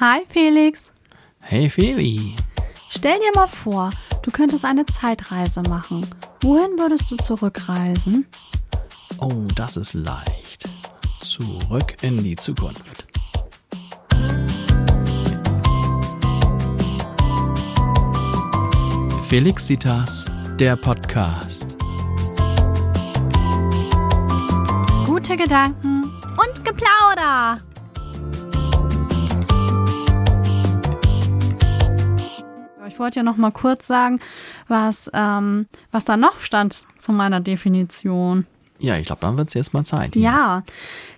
Hi Felix. Hey Feli. Stell dir mal vor, du könntest eine Zeitreise machen. Wohin würdest du zurückreisen? Oh, das ist leicht. Zurück in die Zukunft. Felixitas, der Podcast. Gute Gedanken und Geplauder. Ich wollte ja noch mal kurz sagen, was, ähm, was da noch stand zu meiner Definition. Ja, ich glaube, dann wird es jetzt mal Zeit. hier. Ja,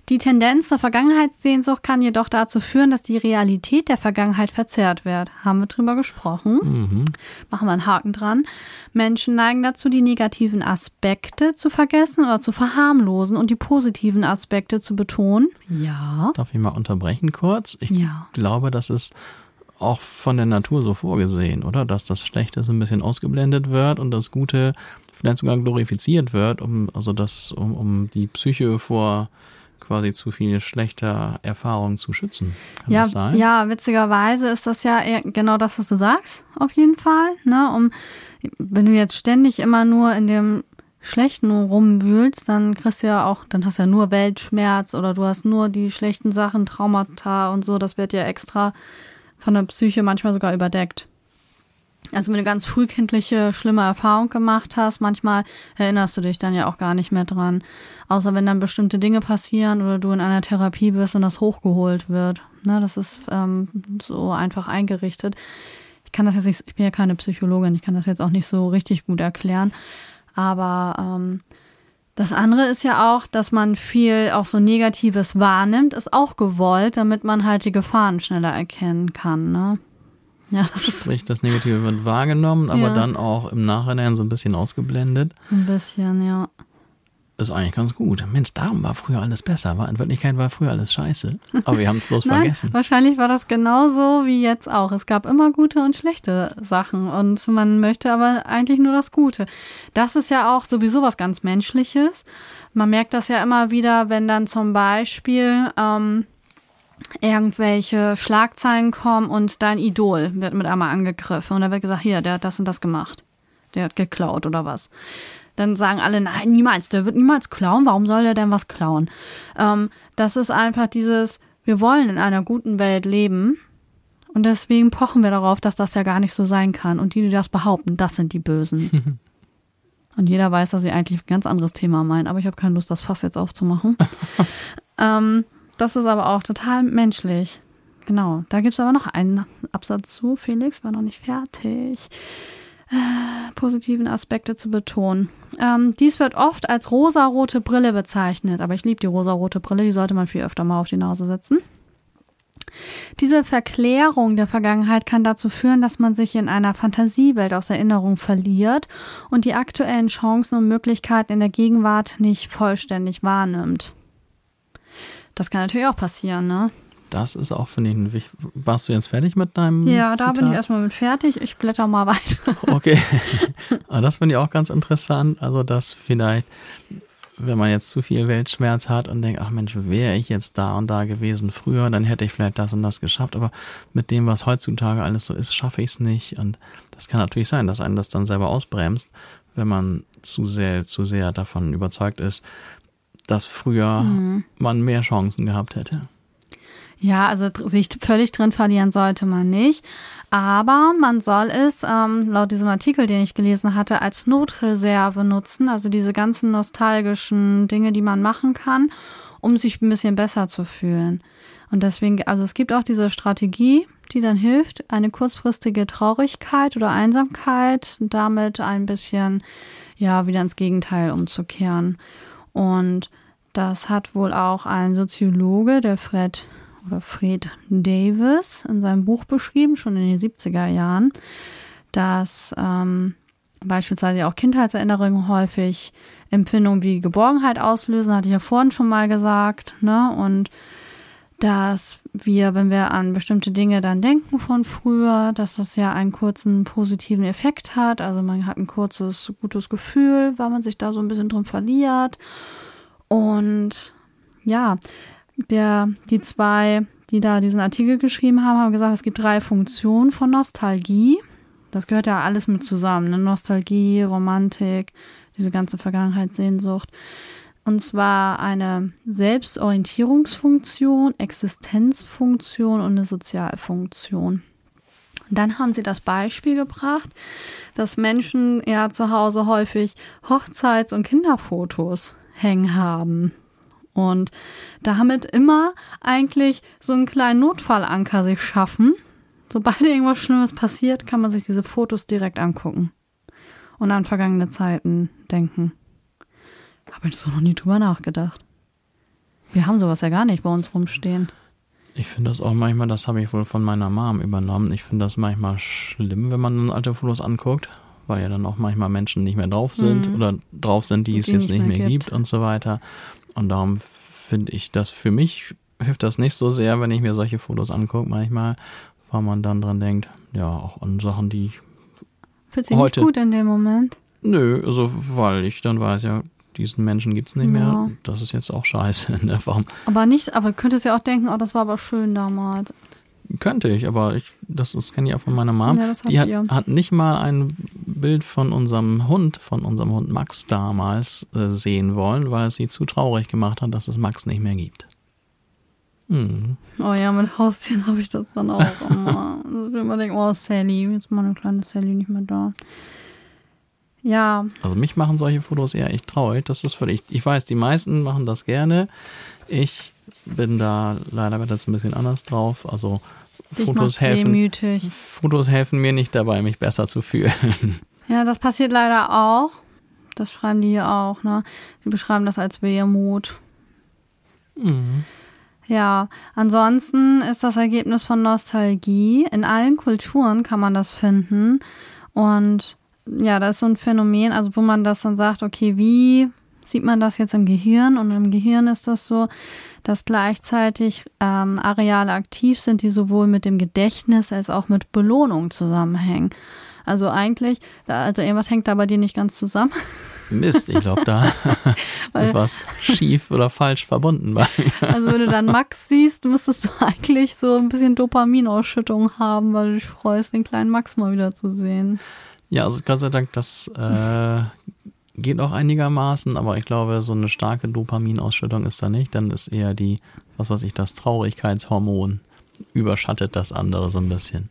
die Tendenz zur Vergangenheitssehnsucht kann jedoch dazu führen, dass die Realität der Vergangenheit verzerrt wird. Haben wir drüber gesprochen. Mhm. Machen wir einen Haken dran. Menschen neigen dazu, die negativen Aspekte zu vergessen oder zu verharmlosen und die positiven Aspekte zu betonen. Ja. Darf ich mal unterbrechen kurz? Ich Ja. glaube, das ist auch von der Natur so vorgesehen, oder? Dass das Schlechte so ein bisschen ausgeblendet wird und das Gute vielleicht sogar glorifiziert wird, um, also das, um, um die Psyche vor quasi zu viel schlechter Erfahrungen zu schützen. Kann Ja, das sein? ja, witzigerweise ist das ja genau das, was du sagst, auf jeden Fall. Ne? Um, wenn du jetzt ständig immer nur in dem Schlechten rumwühlst, dann kriegst du ja auch, dann hast du ja nur Weltschmerz oder du hast nur die schlechten Sachen, Traumata und so. Das wird ja extra von der Psyche manchmal sogar überdeckt. Also wenn du ganz frühkindliche schlimme Erfahrung gemacht hast, manchmal erinnerst du dich dann ja auch gar nicht mehr dran. Außer wenn dann bestimmte Dinge passieren oder du in einer Therapie bist und das hochgeholt wird. Ne, das ist ähm, so einfach eingerichtet. Ich kann das jetzt nicht, ich bin ja keine Psychologin, ich kann das jetzt auch nicht so richtig gut erklären. Aber ähm, das andere ist ja auch, dass man viel auch so Negatives wahrnimmt, ist auch gewollt, damit man halt die Gefahren schneller erkennen kann. Ne? Ja, das ist Sprich, das Negative wird wahrgenommen, aber Ja. dann auch im Nachhinein so ein bisschen ausgeblendet. ein bisschen, ja. Ist eigentlich ganz gut. Mensch, darum war früher alles besser. War in Wirklichkeit war früher alles scheiße. Aber wir haben es bloß Nein, vergessen. wahrscheinlich war das genauso wie jetzt auch. Es gab immer gute und schlechte Sachen und man möchte aber eigentlich nur das Gute. Das ist ja auch sowieso was ganz Menschliches. Man merkt das ja immer wieder, wenn dann zum Beispiel ähm, irgendwelche Schlagzeilen kommen und dein Idol wird mit einmal angegriffen und da wird gesagt, hier, der hat das und das gemacht. Der hat geklaut oder was. Dann sagen alle, nein, niemals, der wird niemals klauen. Warum soll der denn was klauen? Ähm, das ist einfach dieses, wir wollen in einer guten Welt leben und deswegen pochen wir darauf, dass das ja gar nicht so sein kann. Und die, die das behaupten, das sind die Bösen. und jeder weiß, dass sie eigentlich ein ganz anderes Thema meinen, aber ich habe keine Lust, das Fass jetzt aufzumachen. ähm, das ist aber auch total menschlich. Genau, da gibt es aber noch einen Absatz zu. Felix war noch nicht fertig. Positiven Aspekte zu betonen. Ähm, dies wird oft als rosarote Brille bezeichnet, aber ich liebe die rosarote Brille, die sollte man viel öfter mal auf die Nase setzen. Diese Verklärung der Vergangenheit kann dazu führen, dass man sich in einer Fantasiewelt aus Erinnerung verliert und die aktuellen Chancen und Möglichkeiten in der Gegenwart nicht vollständig wahrnimmt. Das kann natürlich auch passieren, ne? Das ist auch, finde ich, ein wich- Warst du jetzt fertig mit deinem Ja, da Zitat? bin ich erstmal mit fertig. Ich blätter mal weiter. Okay. Aber das finde ich auch ganz interessant. Also, dass vielleicht, wenn man jetzt zu viel Weltschmerz hat und denkt, ach Mensch, wäre ich jetzt da und da gewesen früher, dann hätte ich vielleicht das und das geschafft. Aber mit dem, was heutzutage alles so ist, schaffe ich es nicht. Und das kann natürlich sein, dass einen das dann selber ausbremst, wenn man zu sehr, zu sehr davon überzeugt ist, dass früher Mhm. man mehr Chancen gehabt hätte. Ja, also sich völlig drin verlieren sollte man nicht. Aber man soll es, ähm, laut diesem Artikel, den ich gelesen hatte, als Notreserve nutzen. Also diese ganzen nostalgischen Dinge, die man machen kann, um sich ein bisschen besser zu fühlen. Und deswegen, also es gibt auch diese Strategie, die dann hilft, eine kurzfristige Traurigkeit oder Einsamkeit damit ein bisschen, ja, wieder ins Gegenteil umzukehren. Und das hat wohl auch ein Soziologe, der Fred oder Fred Davis, in seinem Buch beschrieben, schon in den 70er Jahren, dass ähm, beispielsweise auch Kindheitserinnerungen häufig Empfindungen wie Geborgenheit auslösen, hatte ich ja vorhin schon mal gesagt, ne? Und dass wir, wenn wir an bestimmte Dinge dann denken von früher, dass das ja einen kurzen positiven Effekt hat. Also man hat ein kurzes gutes Gefühl, weil man sich da so ein bisschen drin verliert. Und ja, der, die zwei die da diesen Artikel geschrieben haben, haben gesagt, es gibt drei Funktionen von Nostalgie. Das gehört ja alles mit zusammen. Ne? Nostalgie, Romantik, diese ganze Vergangenheitssehnsucht. Und zwar eine Selbstorientierungsfunktion, Existenzfunktion und eine Sozialfunktion. Und dann haben sie das Beispiel gebracht, dass Menschen ja zu Hause häufig Hochzeits- und Kinderfotos hängen haben. Und damit immer eigentlich so einen kleinen Notfallanker sich schaffen. Sobald irgendwas Schlimmes passiert, kann man sich diese Fotos direkt angucken und an vergangene Zeiten denken. Habe ich so noch nie drüber nachgedacht. Wir haben sowas ja gar nicht bei uns rumstehen. Ich finde das auch manchmal, das habe ich wohl von meiner Mom übernommen. Ich finde das manchmal schlimm, wenn man alte Fotos anguckt, weil ja dann auch manchmal Menschen nicht mehr drauf sind mhm. oder drauf sind, die, die es jetzt nicht mehr, mehr gibt. gibt und so weiter. Und darum finde ich das für mich hilft das nicht so sehr, wenn ich mir solche Fotos angucke manchmal, weil man dann dran denkt, ja, auch an Sachen, die ich Fühlt sich heute, nicht gut in dem Moment? Nö, also weil ich dann weiß, ja, diesen Menschen gibt es nicht ja. mehr. Das ist jetzt auch scheiße. Ne? Warum? Aber nicht, aber du könntest ja auch denken, oh, das war aber schön damals. Könnte ich, aber ich, das, das kenne ich auch von meiner Mom. Ja, die hat, hat, nicht mal ein Bild von unserem Hund, von unserem Hund Max damals äh, sehen wollen, weil es sie zu traurig gemacht hat, dass es Max nicht mehr gibt. Hm. Oh ja, mit Haustieren habe ich das dann auch immer. also ich immer denke, oh Sally, jetzt ist meine kleine Sally nicht mehr da. Ja. Also mich machen solche Fotos eher echt traurig. Das ist völlig. Ich weiß, die meisten machen das gerne. Ich bin da leider wird ein bisschen anders drauf. Also Fotos helfen. Fotos helfen mir nicht dabei, mich besser zu fühlen. Ja, das passiert leider auch. Das schreiben die hier auch, ne? Die beschreiben das als Wehmut. Mhm. Ja, ansonsten ist das Ergebnis von Nostalgie. In allen Kulturen kann man das finden. Und ja, das ist so ein Phänomen, also wo man das dann sagt, okay, wie sieht man das jetzt im Gehirn? Und im Gehirn ist das so, dass gleichzeitig ähm, Areale aktiv sind, die sowohl mit dem Gedächtnis als auch mit Belohnung zusammenhängen. Also eigentlich, also irgendwas hängt da bei dir nicht ganz zusammen. Mist, ich glaube, da ist was schief oder falsch verbunden bei mir. Also wenn du dann Max siehst, müsstest du eigentlich so ein bisschen Dopaminausschüttung haben, weil du dich freust, den kleinen Max mal wieder zu sehen. Ja, also Gott sei Dank, das äh, geht auch einigermaßen, aber ich glaube, so eine starke Dopaminausschüttung ist da nicht. Dann ist eher die, was weiß ich, das Traurigkeitshormon überschattet das andere so ein bisschen.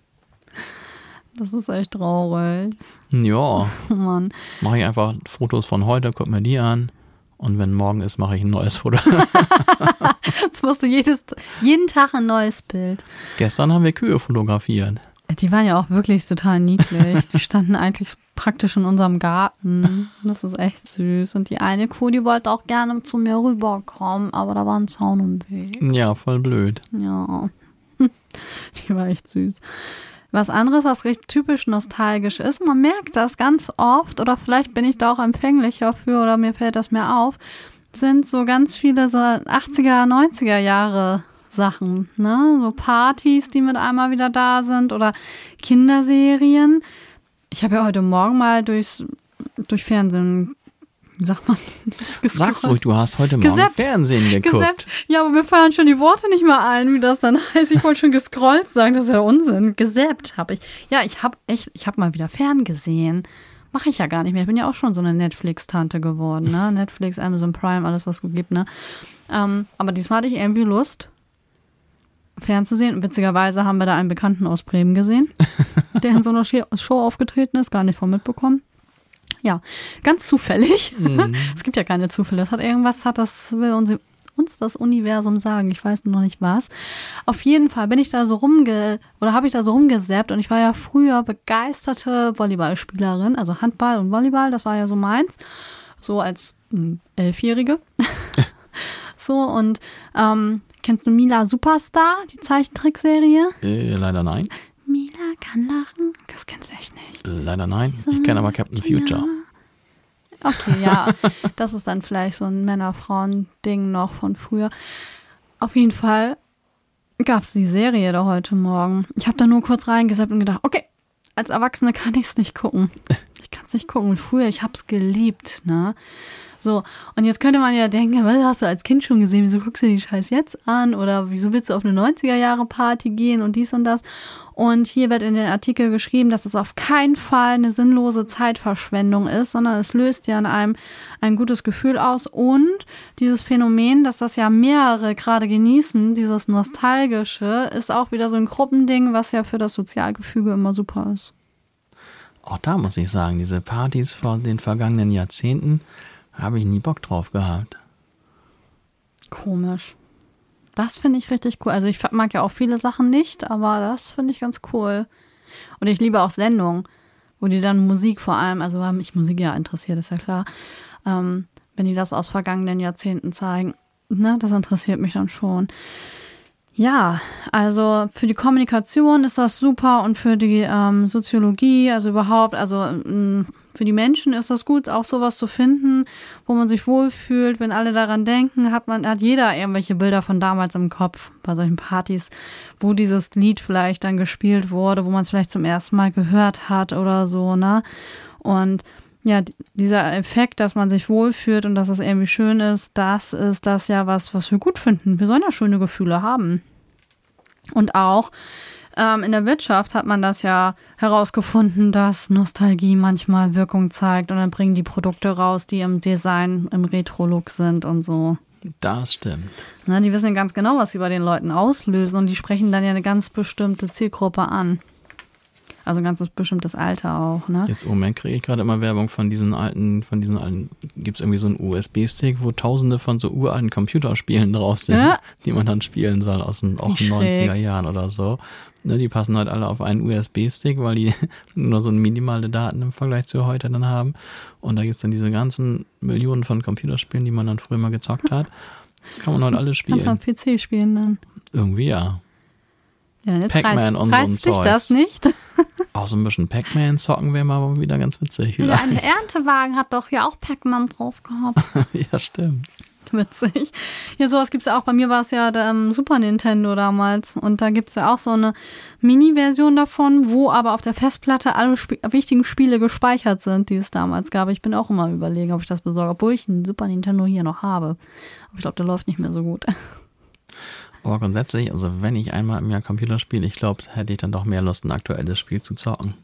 Das ist echt traurig. Ja. Mann. Mache ich einfach Fotos von heute, guck mir die an. Und wenn morgen ist, mache ich ein neues Foto. Jetzt musst du jedes, jeden Tag ein neues Bild. Gestern haben wir Kühe fotografiert. Die waren ja auch wirklich total niedlich. Die standen eigentlich praktisch in unserem Garten. Das ist echt süß. Und die eine Kuh, die wollte auch gerne zu mir rüberkommen, aber da war ein Zaun im Weg. Ja, voll blöd. Ja. Die war echt süß. Was anderes, was recht typisch nostalgisch ist, man merkt das ganz oft, oder vielleicht bin ich da auch empfänglicher für, oder mir fällt das mehr auf, sind so ganz viele so 80er, 90er Jahre Sachen, ne? So Partys, die mit einmal wieder da sind oder Kinderserien. Ich habe ja heute Morgen mal durchs, durch Fernsehen Sag mal, Sag's ruhig, du hast heute Morgen gesappt, Fernsehen geguckt. Gesappt. Ja, aber mir fallen schon die Worte nicht mehr ein, wie das dann heißt. Ich wollte schon gescrollt sagen, das ist ja Unsinn. Gesappt habe ich. Ja, ich habe echt, ich habe mal wieder ferngesehen. Mache ich ja gar nicht mehr. Ich bin ja auch schon so eine Netflix-Tante geworden, ne? Netflix, Amazon Prime, alles was es gibt, ne? Ähm, aber diesmal hatte ich irgendwie Lust, fernzusehen. Witzigerweise haben wir da einen Bekannten aus Bremen gesehen, der in so einer Show aufgetreten ist, gar nicht von mitbekommen. Ja, ganz zufällig. Mhm. Es gibt ja keine Zufälle. Das hat irgendwas, hat das, will uns, uns das Universum sagen. Ich weiß noch nicht was. Auf jeden Fall bin ich da so rumge, oder habe ich da so rumgesäppt und ich war ja früher begeisterte Volleyballspielerin, also Handball und Volleyball, das war ja so meins. So als hm, Elfjährige. so und ähm, Kennst du Mila Superstar, die Zeichentrickserie? Äh, leider nein. Mila kann lachen. Das kennst du echt nicht. Leider nein. Ich kenne aber Captain Future. Okay, ja. das ist dann vielleicht so ein Männer-Frauen-Ding noch von früher. Auf jeden Fall gab es die Serie da heute Morgen. Ich habe da nur kurz reingesappt und gedacht, okay, als Erwachsene kann ich es nicht gucken. Ich kann es nicht gucken. Früher, ich habe es geliebt, ne? So, und jetzt könnte man ja denken, was hast du als Kind schon gesehen? Wieso guckst du die Scheiß jetzt an? Oder wieso willst du auf eine 90er-Jahre-Party gehen und dies und das? Und hier wird in den Artikel geschrieben, dass es auf keinen Fall eine sinnlose Zeitverschwendung ist, sondern es löst ja in einem ein gutes Gefühl aus. Und dieses Phänomen, dass das ja mehrere gerade genießen, dieses Nostalgische, ist auch wieder so ein Gruppending, was ja für das Sozialgefüge immer super ist. Auch da muss ich sagen, diese Partys von den vergangenen Jahrzehnten habe ich nie Bock drauf gehabt. Komisch. Das finde ich richtig cool. Also ich mag ja auch viele Sachen nicht, aber das finde ich ganz cool. Und ich liebe auch Sendungen, wo die dann Musik vor allem, also weil mich Musik ja interessiert, ist ja klar, ähm, wenn die das aus vergangenen Jahrzehnten zeigen, ne, das interessiert mich dann schon. Ja, also für die Kommunikation ist das super und für die ähm, Soziologie, also überhaupt, also ähm, für die Menschen ist das gut, auch sowas zu finden, wo man sich wohlfühlt. Wenn alle daran denken, hat man, hat jeder irgendwelche Bilder von damals im Kopf bei solchen Partys, wo dieses Lied vielleicht dann gespielt wurde, wo man es vielleicht zum ersten Mal gehört hat oder so, ne? Und ja, dieser Effekt, dass man sich wohlfühlt und dass es irgendwie schön ist, das ist das ja, was, was wir gut finden. Wir sollen ja schöne Gefühle haben. Und auch ähm, in der Wirtschaft hat man das ja herausgefunden, dass Nostalgie manchmal Wirkung zeigt und dann bringen die Produkte raus, die im Design, im Retro-Look sind und so. Das stimmt. Ne, die wissen ganz genau, was sie bei den Leuten auslösen und die sprechen dann ja eine ganz bestimmte Zielgruppe an. Also ein ganz bestimmtes Alter auch, ne? Jetzt im Moment kriege ich gerade immer Werbung von diesen alten, von diesen alten, gibt es irgendwie so einen USB-Stick, wo tausende von so uralten Computerspielen drauf sind, ja. die man dann spielen soll aus den auch 90er Jahren oder so. Ne, die passen halt alle auf einen USB-Stick, weil die nur so minimale Daten im Vergleich zu heute dann haben. Und da gibt's dann diese ganzen Millionen von Computerspielen, die man dann früher mal gezockt hat. Kann man heute alle spielen. Kannst du am PC spielen dann? Irgendwie ja. Ja, jetzt Pac-Man und so ein Zeug. das nicht? Auch so ein bisschen Pac-Man zocken wäre mal wieder ganz witzig. Ja, ein Erntewagen hat doch ja auch Pac-Man drauf gehabt. ja, stimmt. Witzig. Ja, sowas gibt es ja auch. Bei mir war es ja der um, Super Nintendo damals. Und da gibt es ja auch so eine Mini-Version davon, wo aber auf der Festplatte alle Sp wichtigen Spiele gespeichert sind, die es damals gab. Ich bin auch immer überlegen, ob ich das besorge, obwohl ich einen Super Nintendo hier noch habe. Aber ich glaube, der läuft nicht mehr so gut. Aber grundsätzlich, also wenn ich einmal im Jahr Computer spiele, ich glaube, hätte ich dann doch mehr Lust, ein aktuelles Spiel zu zocken.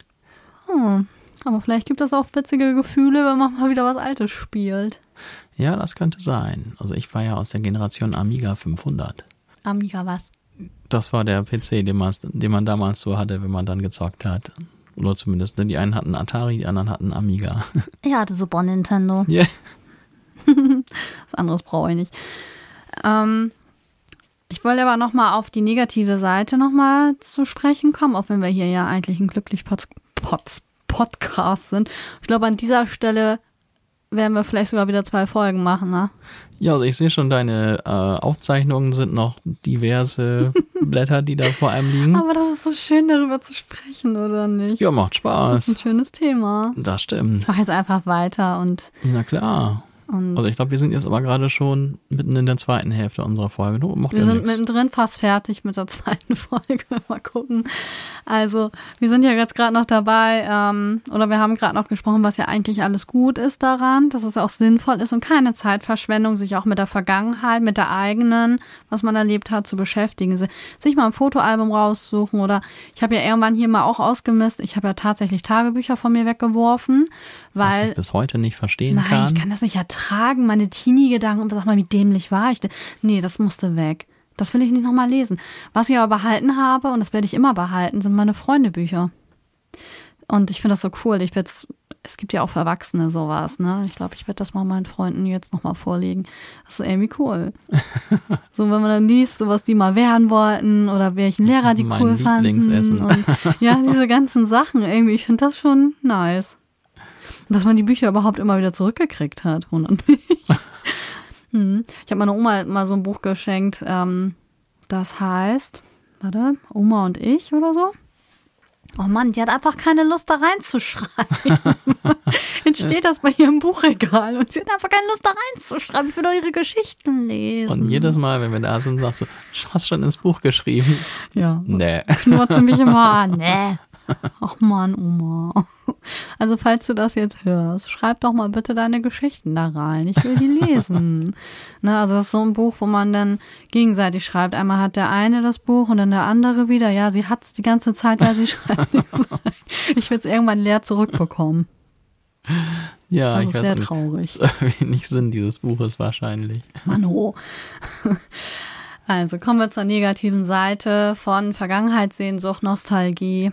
Hm. Aber vielleicht gibt es auch witzige Gefühle, wenn man mal wieder was Altes spielt. Ja, das könnte sein. Also ich war ja aus der Generation Amiga 500. Amiga was? Das war der PC, den man, den man damals so hatte, wenn man dann gezockt hat. Oder zumindest, ne, die einen hatten Atari, die anderen hatten Amiga. Ich hatte Super Nintendo. Ja. Yeah. was anderes brauche ich nicht. Ähm, ich wollte aber nochmal auf die negative Seite nochmal zu sprechen kommen, auch wenn wir hier ja eigentlich ein glücklich Pod Pod Podcast sind. Ich glaube, an dieser Stelle werden wir vielleicht sogar wieder zwei Folgen machen, ne? Ja, also ich sehe schon, deine äh, Aufzeichnungen sind noch diverse Blätter, die da vor einem liegen. Aber das ist so schön, darüber zu sprechen, oder nicht? Ja, macht Spaß. Das ist ein schönes Thema. Das stimmt. Ich mach jetzt einfach weiter und. Na klar. Und also ich glaube, wir sind jetzt aber gerade schon mitten in der zweiten Hälfte unserer Folge. Du, wir sind nix. mittendrin fast fertig mit der zweiten Folge. Mal gucken. Also wir sind ja jetzt gerade noch dabei, ähm, oder wir haben gerade noch gesprochen, was ja eigentlich alles gut ist daran, dass es auch sinnvoll ist und keine Zeitverschwendung, sich auch mit der Vergangenheit, mit der eigenen, was man erlebt hat, zu beschäftigen. Sich mal ein Fotoalbum raussuchen oder ich habe ja irgendwann hier mal auch ausgemisst. Ich habe ja tatsächlich Tagebücher von mir weggeworfen, weil. Was ich bis heute nicht verstehen nein, kann. ich kann das nicht ertragen ertragen, meine Teenie-Gedanken. Sag mal, wie dämlich war ich denn? Nee, das musste weg. Das will ich nicht nochmal lesen. Was ich aber behalten habe, und das werde ich immer behalten, sind meine Freundebücher. Und ich finde das so cool. Ich werde es gibt ja auch für Erwachsene sowas, ne? Ich glaube, ich werde das mal meinen Freunden jetzt nochmal vorlegen. Das ist irgendwie cool. so, wenn man dann liest, so was die mal werden wollten oder welchen Lehrer die mein cool fanden. Und, ja, diese ganzen Sachen irgendwie. Ich finde das schon nice. Dass man die Bücher überhaupt immer wieder zurückgekriegt hat, wundert mich. hm. Ich habe meiner Oma mal so ein Buch geschenkt, ähm, das heißt, warte, Oma und ich oder so. Oh Mann, die hat einfach keine Lust da reinzuschreiben. Jetzt steht das bei ihr im Buchregal und sie hat einfach keine Lust da reinzuschreiben. Ich will doch ihre Geschichten lesen. Und jedes Mal, wenn wir da sind, sagst du, hast schon ins Buch geschrieben? Ja. Nee. Knurrt sie mich immer an. Nee. Ach man, Oma. Also falls du das jetzt hörst, schreib doch mal bitte deine Geschichten da rein. Ich will die lesen. ne, also das ist so ein Buch, wo man dann gegenseitig schreibt. Einmal hat der eine das Buch und dann der andere wieder. Ja, sie hat's die ganze Zeit, weil sie schreibt. ich will es irgendwann leer zurückbekommen. Ja, das ich ist sehr nicht. traurig. Wenig Sinn dieses Buches wahrscheinlich. Mano. Also kommen wir zur negativen Seite von Vergangenheitssehnsucht, Nostalgie.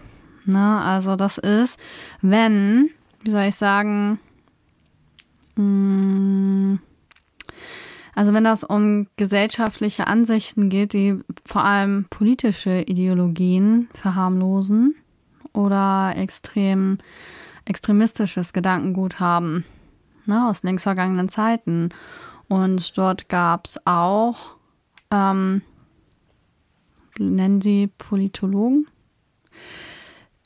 Ne, also das ist, wenn, wie soll ich sagen, mh, also wenn das um gesellschaftliche Ansichten geht, die vor allem politische Ideologien verharmlosen oder extrem extremistisches Gedankengut haben, ne, aus längst vergangenen Zeiten. Und dort gab es auch, ähm, nennen sie Politologen,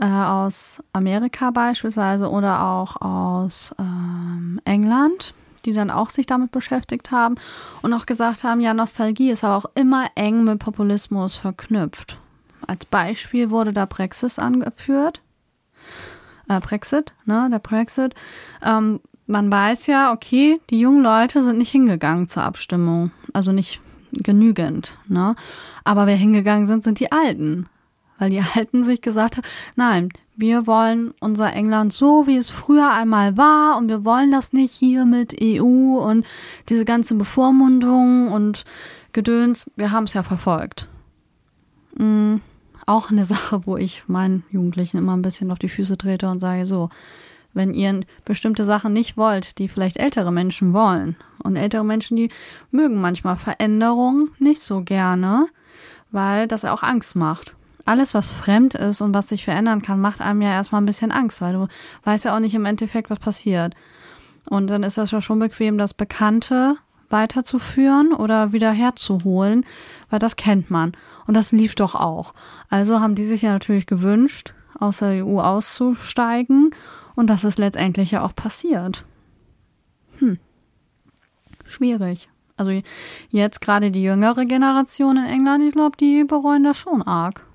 äh, aus Amerika beispielsweise oder auch aus ähm, England, die dann auch sich damit beschäftigt haben und auch gesagt haben, ja, Nostalgie ist aber auch immer eng mit Populismus verknüpft. Als Beispiel wurde da Brexit angeführt. Äh, Brexit, ne, der Brexit. Ähm, man weiß ja, okay, die jungen Leute sind nicht hingegangen zur Abstimmung. Also nicht genügend, ne? Aber wer hingegangen sind, sind die Alten weil die Alten sich gesagt haben, nein, wir wollen unser England so, wie es früher einmal war und wir wollen das nicht hier mit EU und diese ganze Bevormundung und Gedöns. Wir haben es ja verfolgt. Mhm. Auch eine Sache, wo ich meinen Jugendlichen immer ein bisschen auf die Füße trete und sage so, wenn ihr bestimmte Sachen nicht wollt, die vielleicht ältere Menschen wollen. Und ältere Menschen, die mögen manchmal Veränderungen nicht so gerne, weil das auch Angst macht alles, was fremd ist und was sich verändern kann, macht einem ja erstmal ein bisschen Angst, weil du weißt ja auch nicht im Endeffekt, was passiert. Und dann ist das ja schon bequem, das Bekannte weiterzuführen oder wieder herzuholen, weil das kennt man. Und das lief doch auch. Also haben die sich ja natürlich gewünscht, aus der EU auszusteigen. Und das ist letztendlich ja auch passiert. Hm. Schwierig. Also jetzt gerade die jüngere Generation in England, ich glaube, die bereuen das schon arg.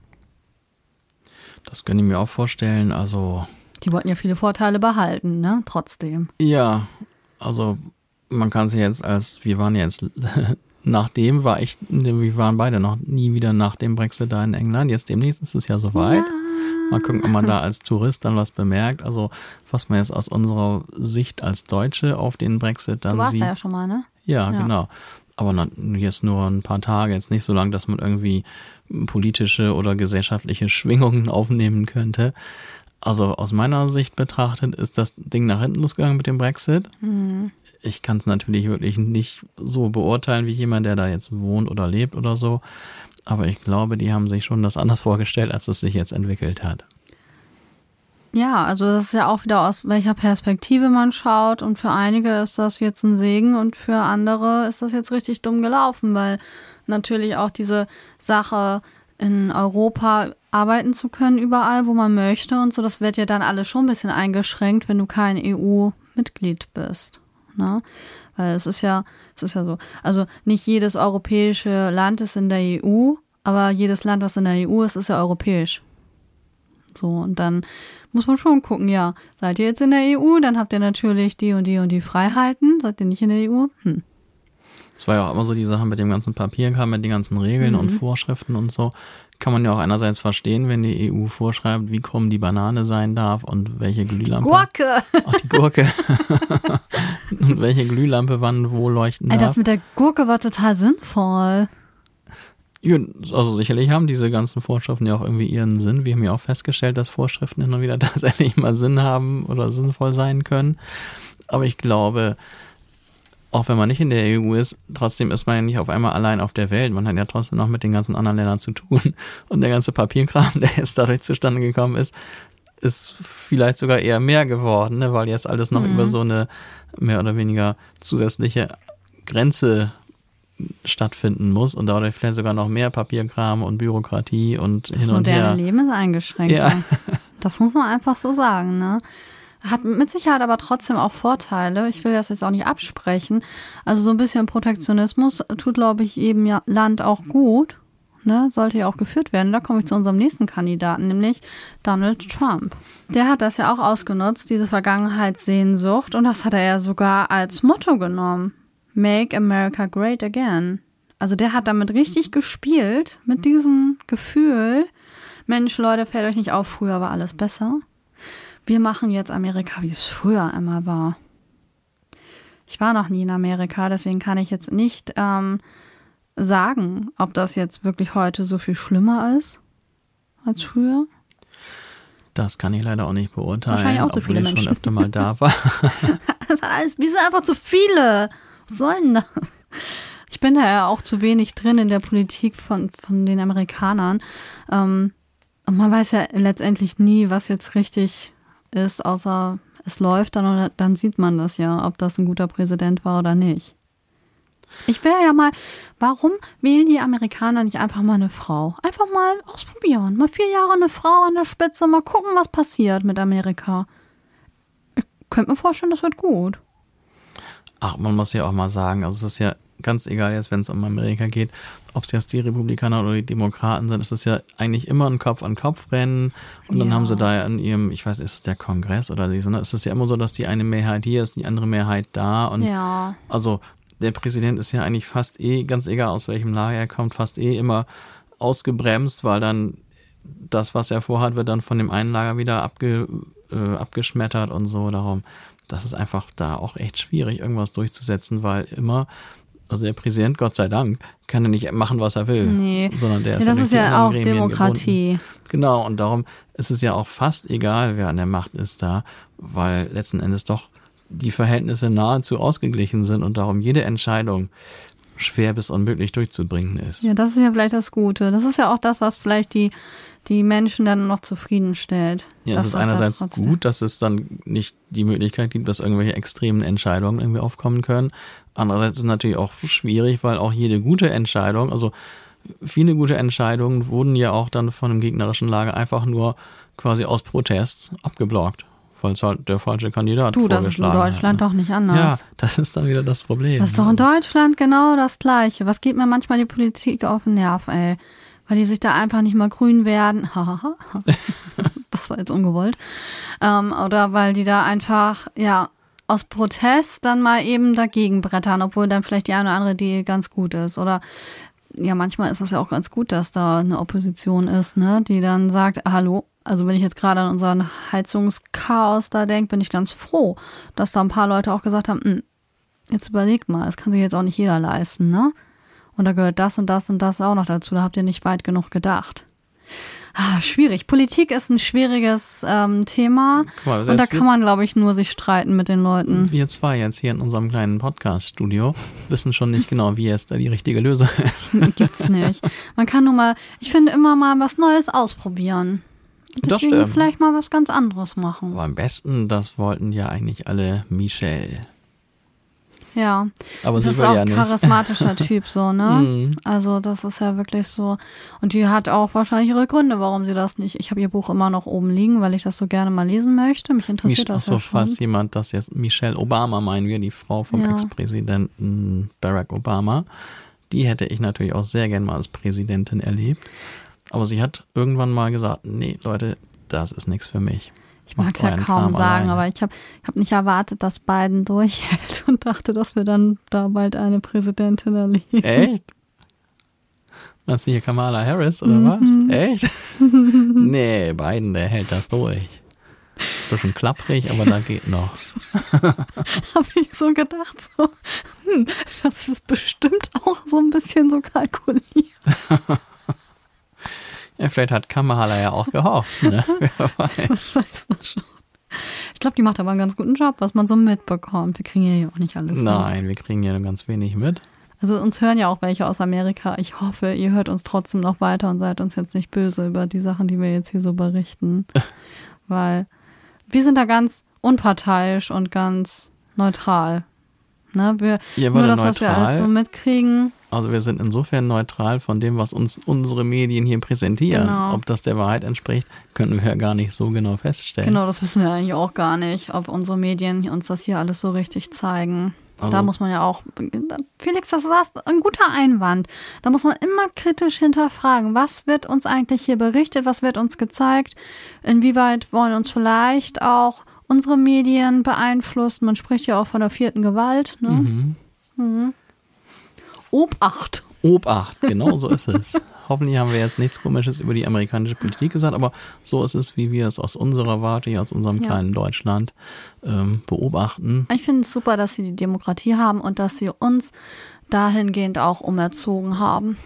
Das kann ich mir auch vorstellen. Also. Die wollten ja viele Vorteile behalten, ne? Trotzdem. Ja, also man kann sich jetzt als, wir waren jetzt, nachdem war ich, wir waren beide noch nie wieder nach dem Brexit da in England. Jetzt demnächst ist es ja soweit. Ja. Mal gucken, ob man da als Tourist dann was bemerkt. Also, was man jetzt aus unserer Sicht als Deutsche auf den Brexit dann sieht. Du warst sieht. da ja schon mal, ne? Ja, ja. genau. Aber jetzt nur ein paar Tage, jetzt nicht so lang, dass man irgendwie politische oder gesellschaftliche Schwingungen aufnehmen könnte. Also aus meiner Sicht betrachtet ist das Ding nach hinten losgegangen mit dem Brexit. Mhm. Ich kann es natürlich wirklich nicht so beurteilen wie jemand, der da jetzt wohnt oder lebt oder so. Aber ich glaube, die haben sich schon das anders vorgestellt, als es sich jetzt entwickelt hat. Ja, also das ist ja auch wieder aus welcher Perspektive man schaut. Und für einige ist das jetzt ein Segen und für andere ist das jetzt richtig dumm gelaufen, weil natürlich auch diese Sache in Europa arbeiten zu können, überall, wo man möchte und so, das wird ja dann alles schon ein bisschen eingeschränkt, wenn du kein EU-Mitglied bist. Ne? Weil es ist ja, es ist ja so. Also nicht jedes europäische Land ist in der EU, aber jedes Land, was in der EU ist, ist ja europäisch. So, und dann muss man schon gucken, ja, seid ihr jetzt in der EU, dann habt ihr natürlich die und die und die Freiheiten. Seid ihr nicht in der EU? Hm. Das war ja auch immer so die Sache mit dem ganzen Papierkram, mit den ganzen Regeln mhm. und Vorschriften und so. Kann man ja auch einerseits verstehen, wenn die EU vorschreibt, wie krumm die Banane sein darf und welche Glühlampe. Gurke! Ach, die Gurke. und welche Glühlampe wann wo leuchten darf. Das mit der Gurke war total sinnvoll. Also sicherlich haben diese ganzen Vorschriften ja auch irgendwie ihren Sinn. Wir haben ja auch festgestellt, dass Vorschriften immer wieder tatsächlich mal Sinn haben oder sinnvoll sein können. Aber ich glaube, auch wenn man nicht in der EU ist, trotzdem ist man ja nicht auf einmal allein auf der Welt. Man hat ja trotzdem noch mit den ganzen anderen Ländern zu tun. Und der ganze Papierkram, der jetzt dadurch zustande gekommen ist, ist vielleicht sogar eher mehr geworden, ne? weil jetzt alles noch mhm. über so eine mehr oder weniger zusätzliche Grenze stattfinden muss und dadurch vielleicht sogar noch mehr Papierkram und Bürokratie und das hin und her. Das moderne Leben ist eingeschränkt. Ja. Das muss man einfach so sagen, ne? Hat mit Sicherheit aber trotzdem auch Vorteile. Ich will das jetzt auch nicht absprechen. Also so ein bisschen Protektionismus tut, glaube ich, jedem Land auch gut. ne, sollte ja auch geführt werden. Da komme ich zu unserem nächsten Kandidaten, nämlich Donald Trump. Der hat das ja auch ausgenutzt, diese Vergangenheitssehnsucht, und das hat er ja sogar als Motto genommen. Make America Great Again. Also der hat damit richtig gespielt, mit diesem Gefühl, Mensch, Leute, fällt euch nicht auf, früher war alles besser. Wir machen jetzt Amerika, wie es früher immer war. Ich war noch nie in Amerika, deswegen kann ich jetzt nicht ähm, sagen, ob das jetzt wirklich heute so viel schlimmer ist als früher. Das kann ich leider auch nicht beurteilen, Wahrscheinlich auch zu viele ich Menschen. schon öfter mal da war. Das alles, wir sind einfach zu viele. Was soll denn das? Ich bin da ja auch zu wenig drin in der Politik von, von den Amerikanern. Ähm, und man weiß ja letztendlich nie, was jetzt richtig ist, außer es läuft dann dann sieht man das ja, ob das ein guter Präsident war oder nicht. Ich wäre ja mal, warum wählen die Amerikaner nicht einfach mal eine Frau? Einfach mal ausprobieren. Mal vier Jahre eine Frau an der Spitze, mal gucken, was passiert mit Amerika. Ich könnte mir vorstellen, das wird gut. Ach, man muss ja auch mal sagen, also es ist ja ganz egal jetzt, wenn es um Amerika geht, ob es jetzt die Republikaner oder die Demokraten sind, es ist ja eigentlich immer ein Kopf-an-Kopf-Rennen und dann Ja. haben sie da ja in ihrem, ich weiß, ist es der Kongress oder die, ne? es ist ja immer so, dass die eine Mehrheit hier ist, die andere Mehrheit da und Ja. also der Präsident ist ja eigentlich fast eh, ganz egal aus welchem Lager er kommt, fast eh immer ausgebremst, weil dann das, was er vorhat, wird dann von dem einen Lager wieder abge, äh, abgeschmettert und so. Darum, das ist einfach da auch echt schwierig, irgendwas durchzusetzen, weil immer, also der Präsident, Gott sei Dank, kann ja nicht machen, was er will. Nee. Sondern der Ja, ist das ist ja auch Gremien Demokratie. Gebunden. Genau, und darum ist es ja auch fast egal, wer an der Macht ist da, weil letzten Endes doch die Verhältnisse nahezu ausgeglichen sind und darum jede Entscheidung schwer bis unmöglich durchzubringen ist. Ja, das ist ja vielleicht das Gute. Das ist ja auch das, was vielleicht die, die Menschen dann noch zufriedenstellt. Ja, es ist ja einerseits trotzdem- gut, dass es dann nicht die Möglichkeit gibt, dass irgendwelche extremen Entscheidungen irgendwie aufkommen können. Andererseits ist es natürlich auch schwierig, weil auch jede gute Entscheidung, also viele gute Entscheidungen wurden ja auch dann von dem gegnerischen Lager einfach nur quasi aus Protest abgeblockt, weil es halt der falsche Kandidat Du, das ist in Deutschland hat. doch nicht ne? anders. Ja, das ist dann wieder das Problem. Das ist doch in Deutschland genau das Gleiche. Was geht mir manchmal die Politik auf den Nerv, ey? Weil die sich da einfach nicht mal grün werden. Hahaha. das war jetzt ungewollt. Ähm, oder weil die da einfach, ja, aus Protest dann mal eben dagegen brettern, obwohl dann vielleicht die eine oder andere Idee ganz gut ist. Oder ja, manchmal ist es ja auch ganz gut, dass da eine Opposition ist, ne, die dann sagt, hallo, also wenn ich jetzt gerade an unseren Heizungschaos da denke, bin ich ganz froh, dass da ein paar Leute auch gesagt haben, "Hm, jetzt überlegt mal, das kann sich jetzt auch nicht jeder leisten, ne? Und da gehört das und das und das auch noch dazu, da habt ihr nicht weit genug gedacht. Ah, schwierig. Politik ist ein schwieriges ähm, Thema mal, und da kann man, glaube ich, nur sich streiten mit den Leuten. wir zwei jetzt hier in unserem kleinen Podcast-Studio wissen schon nicht genau, wie jetzt da die richtige Lösung ist. Gibt's nicht. Man kann nur mal, ich finde, immer mal was Neues ausprobieren. Und Das Deswegen stimmt. vielleicht mal was ganz anderes machen. Aber am besten, das wollten ja eigentlich alle Michelle. Ja. Aber Das sie ist will auch ja ein charismatischer Typ, so, ne? Mhm. Also, das ist ja wirklich so. Und die hat auch wahrscheinlich ihre Gründe, warum sie das nicht. Ich habe ihr Buch immer noch oben liegen, weil ich das so gerne mal lesen möchte. Mich interessiert Mich, das achso, ja schon. falls jemand das jetzt, Michelle Obama meinen wir, die Frau vom Ja. Ex-Präsidenten Barack Obama. Die hätte ich natürlich auch sehr gern mal als Präsidentin erlebt. Aber sie hat irgendwann mal gesagt, nee, Leute, das ist nichts für mich. Ich mag es ja kaum Kram sagen, alleine. aber ich habe hab nicht erwartet, dass Biden durchhält und dachte, dass wir dann da bald eine Präsidentin erleben. Echt? Du hier Kamala Harris oder Mhm. was? Echt? nee, Biden, der hält das durch. Bisschen klapprig, aber da geht noch. habe ich so gedacht, so, hm, das ist bestimmt auch so ein bisschen so kalkuliert. Ja, vielleicht hat Kamala ja auch gehofft, ne? Wer weiß. Was weiß das schon. Ich glaube, die macht aber einen ganz guten Job, was man so mitbekommt. Wir kriegen ja hier auch nicht alles mit. Nein, wir kriegen ja nur ganz wenig mit. Also uns hören ja auch welche aus Amerika. Ich hoffe, ihr hört uns trotzdem noch weiter und seid uns jetzt nicht böse über die Sachen, die wir jetzt hier so berichten. Weil wir sind da ganz unparteiisch und ganz neutral. Ne? Wir, Ihr nur das, was wir neutral. alles so mitkriegen. Also wir sind insofern neutral von dem, was uns unsere Medien hier präsentieren. Genau. Ob das der Wahrheit entspricht, können wir ja gar nicht so genau feststellen. Genau, das wissen wir eigentlich auch gar nicht, ob unsere Medien uns das hier alles so richtig zeigen. Also- da muss man ja auch, Felix, das ist ein guter Einwand. Da muss man immer kritisch hinterfragen, was wird uns eigentlich hier berichtet, was wird uns gezeigt, inwieweit wollen uns vielleicht auch unsere Medien beeinflussen. Man spricht ja auch von der vierten Gewalt. Ne? Mhm. Mhm. Obacht. Obacht, genau so ist es. Hoffentlich haben wir jetzt nichts Komisches über die amerikanische Politik gesagt, aber so ist es, wie wir es aus unserer Warte, hier aus unserem Ja. kleinen Deutschland ähm, beobachten. Ich finde es super, dass sie die Demokratie haben und dass sie uns dahingehend auch umerzogen haben.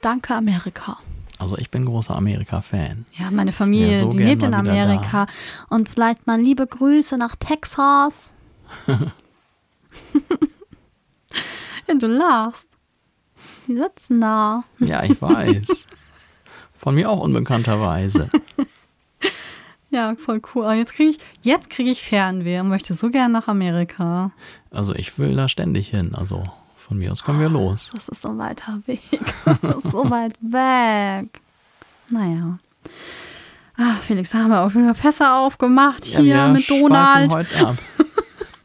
Danke, Amerika. Also ich bin großer Amerika-Fan. Ja, meine Familie, Ja, so die lebt in Amerika. Und vielleicht mal liebe Grüße nach Texas. ja, du lachst. Die sitzen da. Ja, ich weiß. Von mir auch unbekannterweise. Ja, voll cool. Jetzt kriege ich, jetzt kriege ich Fernweh und möchte so gern nach Amerika. Also ich will da ständig hin. Also von mir aus können wir los. Das ist so ein weiter Weg. Das ist so weit weg. Naja. Ah, Felix, da haben wir auch schon wieder Fässer aufgemacht hier wir mit Donald. heute ab.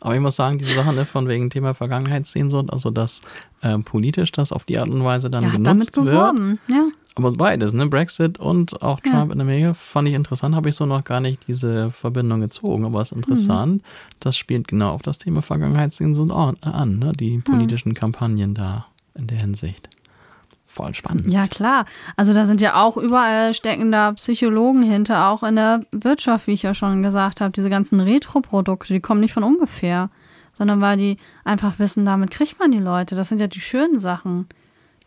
Aber ich muss sagen, diese Sache ne, von wegen Thema Vergangenheitssehnsucht, also dass ähm, politisch das auf die Art und Weise dann Ja, hat damit genutzt wird. geworben. Ja. Aber beides, ne? Brexit und auch Ja. Trump in Amerika fand ich interessant, habe ich so noch gar nicht diese Verbindung gezogen. Aber es ist interessant, Mhm. das spielt genau auf das Thema Vergangenheitssehnsucht an, an ne? die politischen Kampagnen da in der Hinsicht. Voll spannend. Ja, klar. Also da sind ja auch überall stecken da Psychologen hinter, auch in der Wirtschaft, wie ich ja schon gesagt habe. Diese ganzen Retro-Produkte, die kommen nicht von ungefähr, sondern weil die einfach wissen, damit kriegt man die Leute. Das sind ja die schönen Sachen.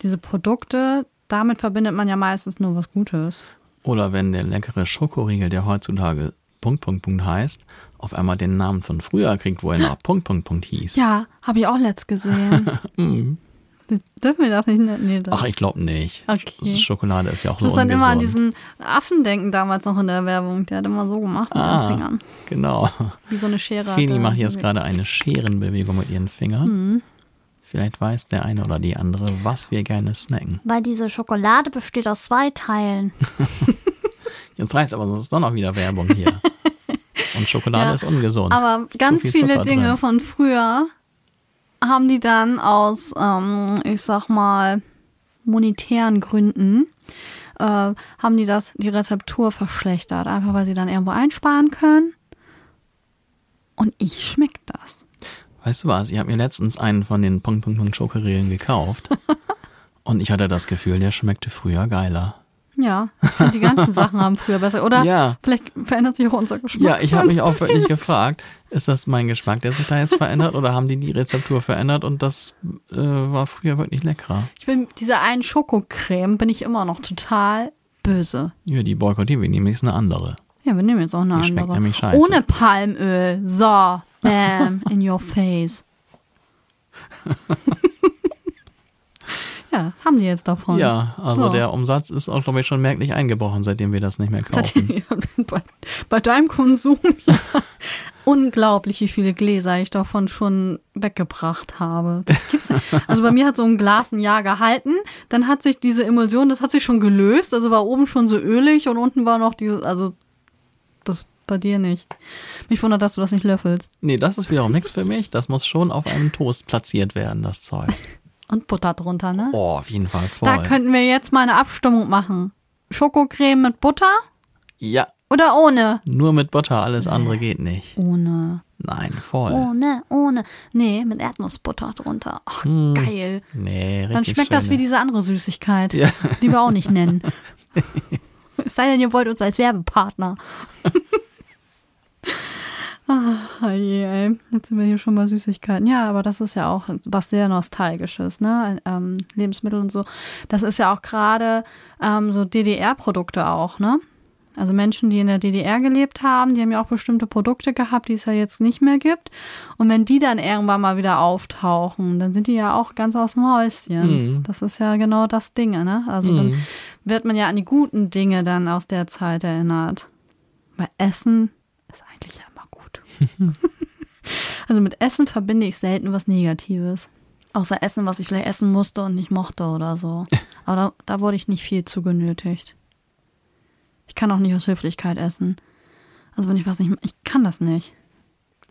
Diese Produkte, damit verbindet man ja meistens nur was Gutes. Oder wenn der leckere Schokoriegel, der heutzutage Punkt, Punkt, Punkt heißt, auf einmal den Namen von früher kriegt, wo er noch Punkt, Punkt, Punkt hieß. Ja, habe ich auch letzt gesehen. Das- Dürfen wir das nicht? ne- Nee, das. Ach, ich glaube nicht. Okay. Das ist Schokolade ist ja auch ich so muss dann ungesund. immer an diesen Affen denken, damals noch in der Werbung. Der hat immer so gemacht mit Ah. den Fingern. Genau. Wie so eine Schere. Feli macht jetzt gerade eine Scherenbewegung mit ihren Fingern. Mhm. Vielleicht weiß der eine oder die andere, was wir gerne snacken. Weil diese Schokolade besteht aus zwei Teilen. Jetzt reicht's aber, sonst ist doch noch wieder Werbung hier. Und Schokolade Ja, ist ungesund. Aber ganz viel viele Dinge drin. von früher haben die dann aus, ähm, ich sag mal, monetären Gründen, äh, haben die das, die Rezeptur verschlechtert. Einfach weil sie dann irgendwo einsparen können. Und ich schmeckt das. Weißt du was? Ich habe mir letztens einen von den Punkt, Punkt, Punkt Schokoriegel gekauft. und ich hatte das Gefühl, der schmeckte früher geiler. Ja, die ganzen Sachen haben früher besser. Oder Ja. vielleicht verändert sich auch unser Geschmack. Ja, ich habe mich auch wirklich gefragt, ist das mein Geschmack, der sich da jetzt verändert oder haben die die Rezeptur verändert und das äh, war früher wirklich leckerer? Ich bin, diese einen Schokocreme bin ich immer noch total böse. Ja, die boykottieren wir nämlich ist eine andere. Ja, wir nehmen jetzt auch eine Die schmeckt andere. nämlich scheiße. Ohne Palmöl. So, bam, in your face. ja, haben die jetzt davon. Ja, also So. der Umsatz ist auch, glaube ich, schon merklich eingebrochen, seitdem wir das nicht mehr kaufen. bei, bei deinem Konsum ja unglaublich, wie viele Gläser ich davon schon weggebracht habe. Das gibt's nicht. Also bei mir hat so ein Glas ein Jahr gehalten, dann hat sich diese Emulsion, das hat sich schon gelöst, also war oben schon so ölig und unten war noch diese, also das bei dir nicht. Mich wundert, dass du das nicht löffelst. Nee, das ist wiederum nichts für mich. Das muss schon auf einem Toast platziert werden, das Zeug. Und Butter drunter, ne? Oh, auf jeden Fall voll. da könnten wir jetzt mal eine Abstimmung machen. Schokocreme mit Butter ja, oder ohne? nur mit Butter, alles andere geht nicht. Ohne. Nein, voll. Ohne, ohne. Nee, mit Erdnussbutter drunter. Ach, geil. Nee, richtig Dann schmeckt das wie schöne. diese andere Süßigkeit, Ja. die wir auch nicht nennen. es sei denn, ihr wollt uns als Werbepartner. Ah, je, ey. Jetzt sind wir hier schon bei Süßigkeiten. Ja, aber das ist ja auch was sehr Nostalgisches, ne? Ähm, Lebensmittel und so. Das ist ja auch gerade ähm, so DDR-Produkte auch, ne? Also Menschen, die in der DDR gelebt haben, die haben ja auch bestimmte Produkte gehabt, die es ja jetzt nicht mehr gibt. Und wenn die dann irgendwann mal wieder auftauchen, dann sind die ja auch ganz aus dem Häuschen. Mhm. Das ist ja genau das Ding, ne? Also dann Mhm. wird man ja an die guten Dinge dann aus der Zeit erinnert. Weil Essen ist eigentlich ja. also mit Essen verbinde ich selten was Negatives. Außer Essen, was ich vielleicht essen musste und nicht mochte oder so. Aber da, da wurde ich nicht viel zu genötigt. Ich kann auch nicht aus Höflichkeit essen. Also wenn ich was nicht, ich kann das nicht.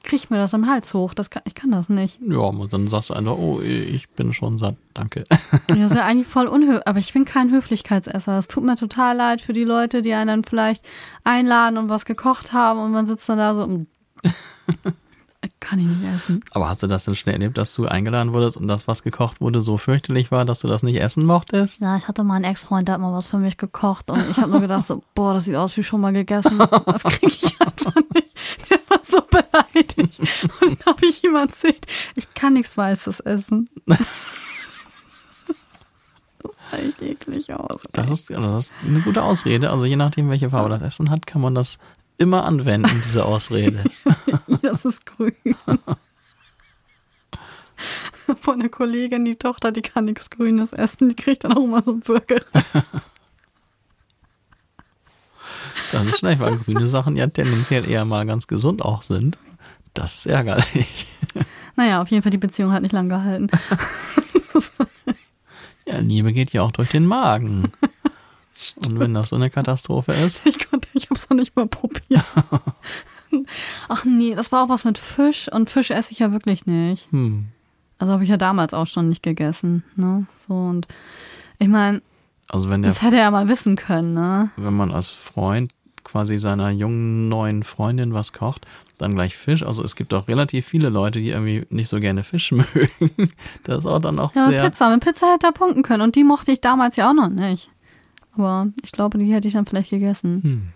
kriegt mir das im Hals hoch. Das kann, ich kann das nicht. Ja, und dann sagst du einfach, oh, ich bin schon satt, danke. Das ist ja eigentlich voll unhöflich, aber ich bin kein Höflichkeitsesser. Es tut mir total leid für die Leute, die einen dann vielleicht einladen und was gekocht haben und man sitzt dann da so. kann ich nicht essen. Aber hast du das denn schnell erlebt, dass du eingeladen wurdest und das, was gekocht wurde, so fürchterlich war, dass du das nicht essen mochtest? Ja, ich hatte mal einen Ex-Freund, der hat mal was für mich gekocht und ich habe nur gedacht so, boah, das sieht aus wie schon mal gegessen. Das kriege ich einfach nicht. Der war so beleidigt. Und dann habe ich ihm erzählt, ich kann nichts Weißes essen. Das sah echt eklig aus. Das ist, das ist eine gute Ausrede. Also je nachdem, welche Farbe das Essen hat, kann man das immer anwenden, diese Ausrede. das ist grün. Von der Kollegin, die Tochter, die kann nichts Grünes essen, die kriegt dann auch immer so einen Burger. Das ist schlecht, weil grüne Sachen ja tendenziell eher mal ganz gesund auch sind. Das ist ärgerlich. Naja, auf jeden Fall, die Beziehung hat nicht lang gehalten. ja, Liebe geht ja auch durch den Magen. Und wenn das so eine Katastrophe ist. Ich konnte, ich hab's noch nicht mal probiert. Ach nee, das war auch was mit Fisch und Fisch esse ich ja wirklich nicht. Hm. Also habe ich ja damals auch schon nicht gegessen, ne? So und ich meine, also wenn der, das hätte er ja mal wissen können, ne? Wenn man als Freund quasi seiner jungen neuen Freundin was kocht, dann gleich Fisch. Also es gibt auch relativ viele Leute, die irgendwie nicht so gerne Fisch mögen. Das ist auch dann auch ja, sehr. Pizza. Mit Pizza hätte er punkten können und die mochte ich damals ja auch noch nicht. Aber ich glaube, die hätte ich dann vielleicht gegessen. Hm.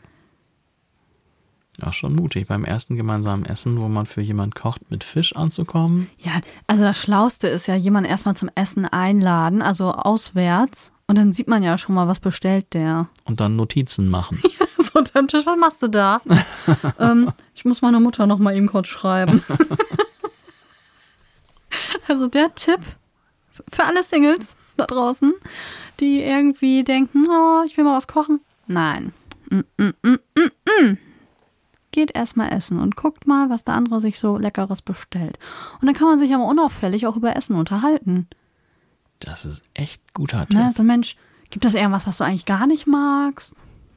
Ja, schon mutig, beim ersten gemeinsamen Essen, wo man für jemand kocht, mit Fisch anzukommen. Ja, also das Schlauste ist ja, jemand erstmal zum Essen einladen, also auswärts. Und dann sieht man ja schon mal, was bestellt der. Und dann Notizen machen. ja, so unterm Tisch, was machst du da? ähm, ich muss meiner Mutter noch mal eben kurz schreiben. also der Tipp für alle Singles da draußen, die irgendwie denken, oh, ich will mal was kochen. Nein. Mm, mm, mm, mm, mm geht erstmal essen und guckt mal, was der andere sich so Leckeres bestellt. Und dann kann man sich aber unauffällig auch über Essen unterhalten. Das ist echt guter Tipp. Ne, also Mensch, gibt es irgendwas, was du eigentlich gar nicht magst?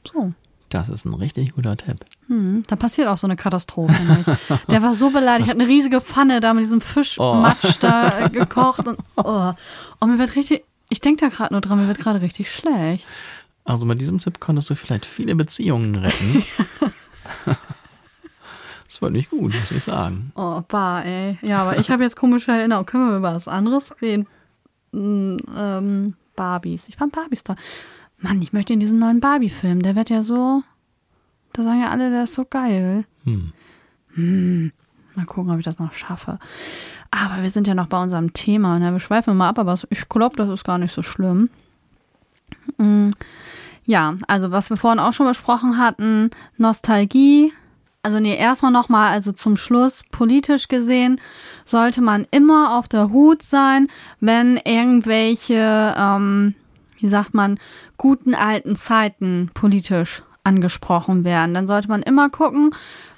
So. Das ist ein richtig guter Tipp. Hm, da passiert auch so eine Katastrophe nicht. Der war so beleidigt, hat eine riesige Pfanne da mit diesem Fischmatsch oh. da gekocht und, oh. und mir wird richtig, ich denke da gerade nur dran, mir wird gerade richtig schlecht. Also mit diesem Tipp konntest du vielleicht viele Beziehungen retten. Das war nicht gut, muss ich sagen. Oh, bar, ey. Ja, aber ich habe jetzt komische Erinnerungen. Können wir über was anderes reden? Hm, ähm, Barbies. Ich fand Barbies da. Mann, ich möchte in diesen neuen Barbie-Film. Der wird ja so. Da sagen ja alle, der ist so geil. Hm. Hm. Mal gucken, ob ich das noch schaffe. Aber wir sind ja noch bei unserem Thema. Ne? Wir schweifen mal ab, aber ich glaube, das ist gar nicht so schlimm. Hm. Ja, also was wir vorhin auch schon besprochen hatten, Nostalgie, also nee, erstmal nochmal, also zum Schluss, politisch gesehen, sollte man immer auf der Hut sein, wenn irgendwelche, ähm, wie sagt man, guten alten Zeiten politisch angesprochen werden. Dann sollte man immer gucken,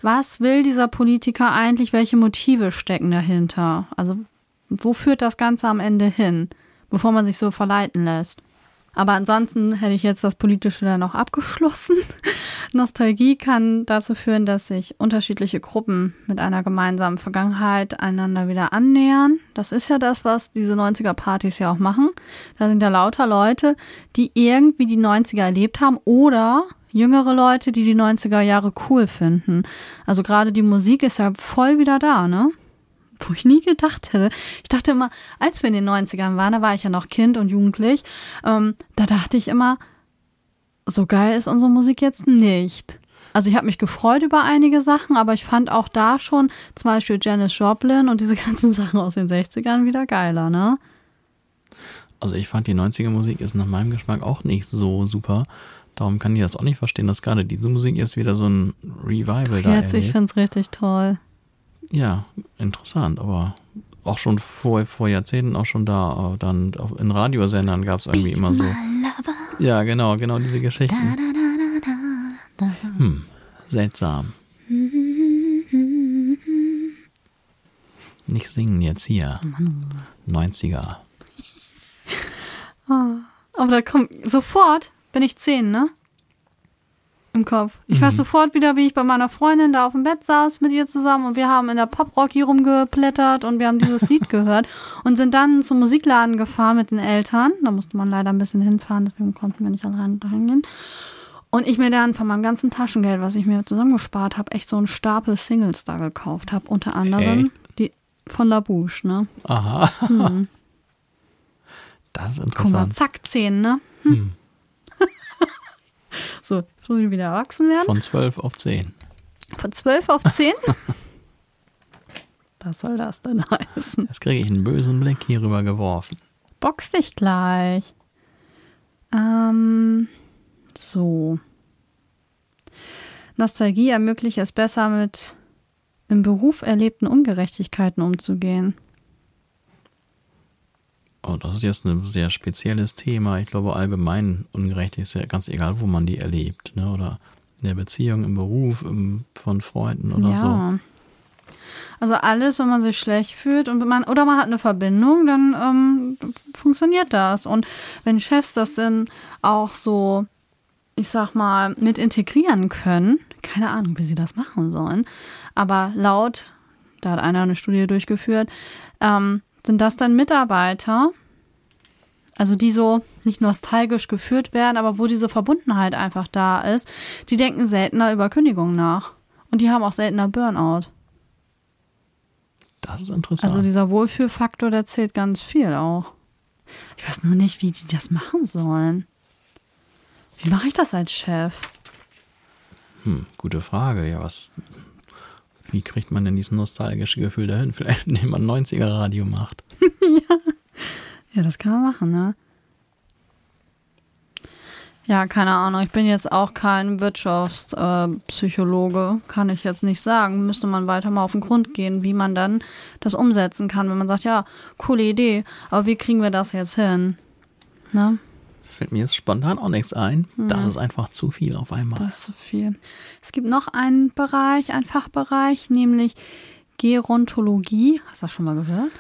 was will dieser Politiker eigentlich, welche Motive stecken dahinter. Also wo führt das Ganze am Ende hin, bevor man sich so verleiten lässt. Aber ansonsten hätte ich jetzt das Politische dann noch abgeschlossen. Nostalgie kann dazu führen, dass sich unterschiedliche Gruppen mit einer gemeinsamen Vergangenheit einander wieder annähern. Das ist ja das, was diese 90er-Partys ja auch machen. Da sind ja lauter Leute, die irgendwie die 90er erlebt haben oder jüngere Leute, die die 90er Jahre cool finden. Also gerade die Musik ist ja voll wieder da, ne? wo ich nie gedacht hätte. Ich dachte immer, als wir in den 90ern waren, da war ich ja noch Kind und jugendlich, ähm, da dachte ich immer, so geil ist unsere Musik jetzt nicht. Also ich habe mich gefreut über einige Sachen, aber ich fand auch da schon zum Beispiel Janis Joplin und diese ganzen Sachen aus den 60ern wieder geiler, ne? Also ich fand die 90er Musik ist nach meinem Geschmack auch nicht so super. Darum kann ich das auch nicht verstehen, dass gerade diese Musik jetzt wieder so ein Revival da ist. Jetzt, ich finde es richtig toll. Ja, interessant, aber auch schon vor, vor Jahrzehnten auch schon da. Dann in Radiosendern gab es irgendwie immer so. Ja, genau, genau diese Geschichten. Hm, seltsam. Nicht singen jetzt hier. 90er. Ah, aber da kommt sofort bin ich 10, ne? im Kopf. Ich weiß sofort wieder, wie ich bei meiner Freundin da auf dem Bett saß mit ihr zusammen und wir haben in der Pop-Rocky rumgeplättert und wir haben dieses Lied gehört und sind dann zum Musikladen gefahren mit den Eltern. Da musste man leider ein bisschen hinfahren, deswegen konnten wir nicht allein dahin gehen. Und ich mir dann von meinem ganzen Taschengeld, was ich mir zusammengespart habe, echt so einen Stapel Singles da gekauft habe. Unter anderem Echt? die von La Bouche, ne? Aha. Das ist Hm. Guck mal, interessant. zack, 10, ne? Hm. So, jetzt muss ich wieder erwachsen werden. Von 12 auf 10. Von 12 auf 10? Was soll das denn heißen? Jetzt kriege ich einen bösen Blick hier rüber geworfen. Box dich gleich. Ähm, so. Nostalgie ermöglicht es besser, mit im Beruf erlebten Ungerechtigkeiten umzugehen. Oh, das ist jetzt ein sehr spezielles Thema. Ich glaube, allgemein ungerecht ist ja ganz egal, wo man die erlebt. Ne? Oder in der Beziehung, im Beruf, im, von Freunden oder ja. so. Also alles, wenn man sich schlecht fühlt und man oder man hat eine Verbindung, dann ähm, funktioniert das. Und wenn Chefs das dann auch so, ich sag mal, mit integrieren können, keine Ahnung, wie sie das machen sollen, aber laut, da hat einer eine Studie durchgeführt, ähm, sind das dann Mitarbeiter, also die so nicht nostalgisch geführt werden, aber wo diese Verbundenheit einfach da ist, die denken seltener über Kündigung nach. Und die haben auch seltener Burnout. Das ist interessant. Also dieser Wohlfühlfaktor, der zählt ganz viel auch. Ich weiß nur nicht, wie die das machen sollen. Wie mache ich das als Chef? hm, gute Frage. Ja, was. Wie kriegt man denn dieses nostalgische Gefühl dahin? Vielleicht, indem man 90er-Radio macht. Ja, das kann man machen, ne? Ja, keine Ahnung. Ich bin jetzt auch kein Wirtschaftspsychologe. Psychologe. kann ich jetzt nicht sagen. Müsste man weiter mal auf den Grund gehen, wie man dann das umsetzen kann, wenn man sagt, ja, coole Idee, aber wie kriegen wir das jetzt hin? Ne? Fällt mir jetzt spontan auch nichts ein. Das ist einfach zu viel auf einmal. Das ist so viel. Es gibt noch einen Bereich, einen Fachbereich, nämlich Gerontologie. Hast du das schon mal gehört?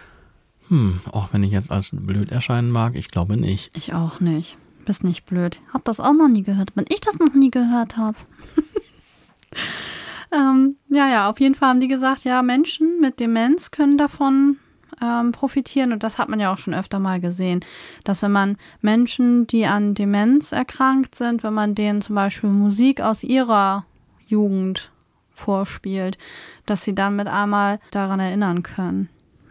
Hm, auch wenn ich jetzt als blöd erscheinen mag, ich glaube nicht. Ich auch nicht. Bist nicht blöd. Hab das auch noch nie gehört, wenn ich das noch nie gehört habe. ähm, ja, ja, auf jeden Fall haben die gesagt, ja, Menschen mit Demenz können davon ähm, profitieren. Und das hat man ja auch schon öfter mal gesehen, dass wenn man Menschen, die an Demenz erkrankt sind, wenn man denen zum Beispiel Musik aus ihrer Jugend vorspielt, dass sie dann mit einmal daran erinnern können.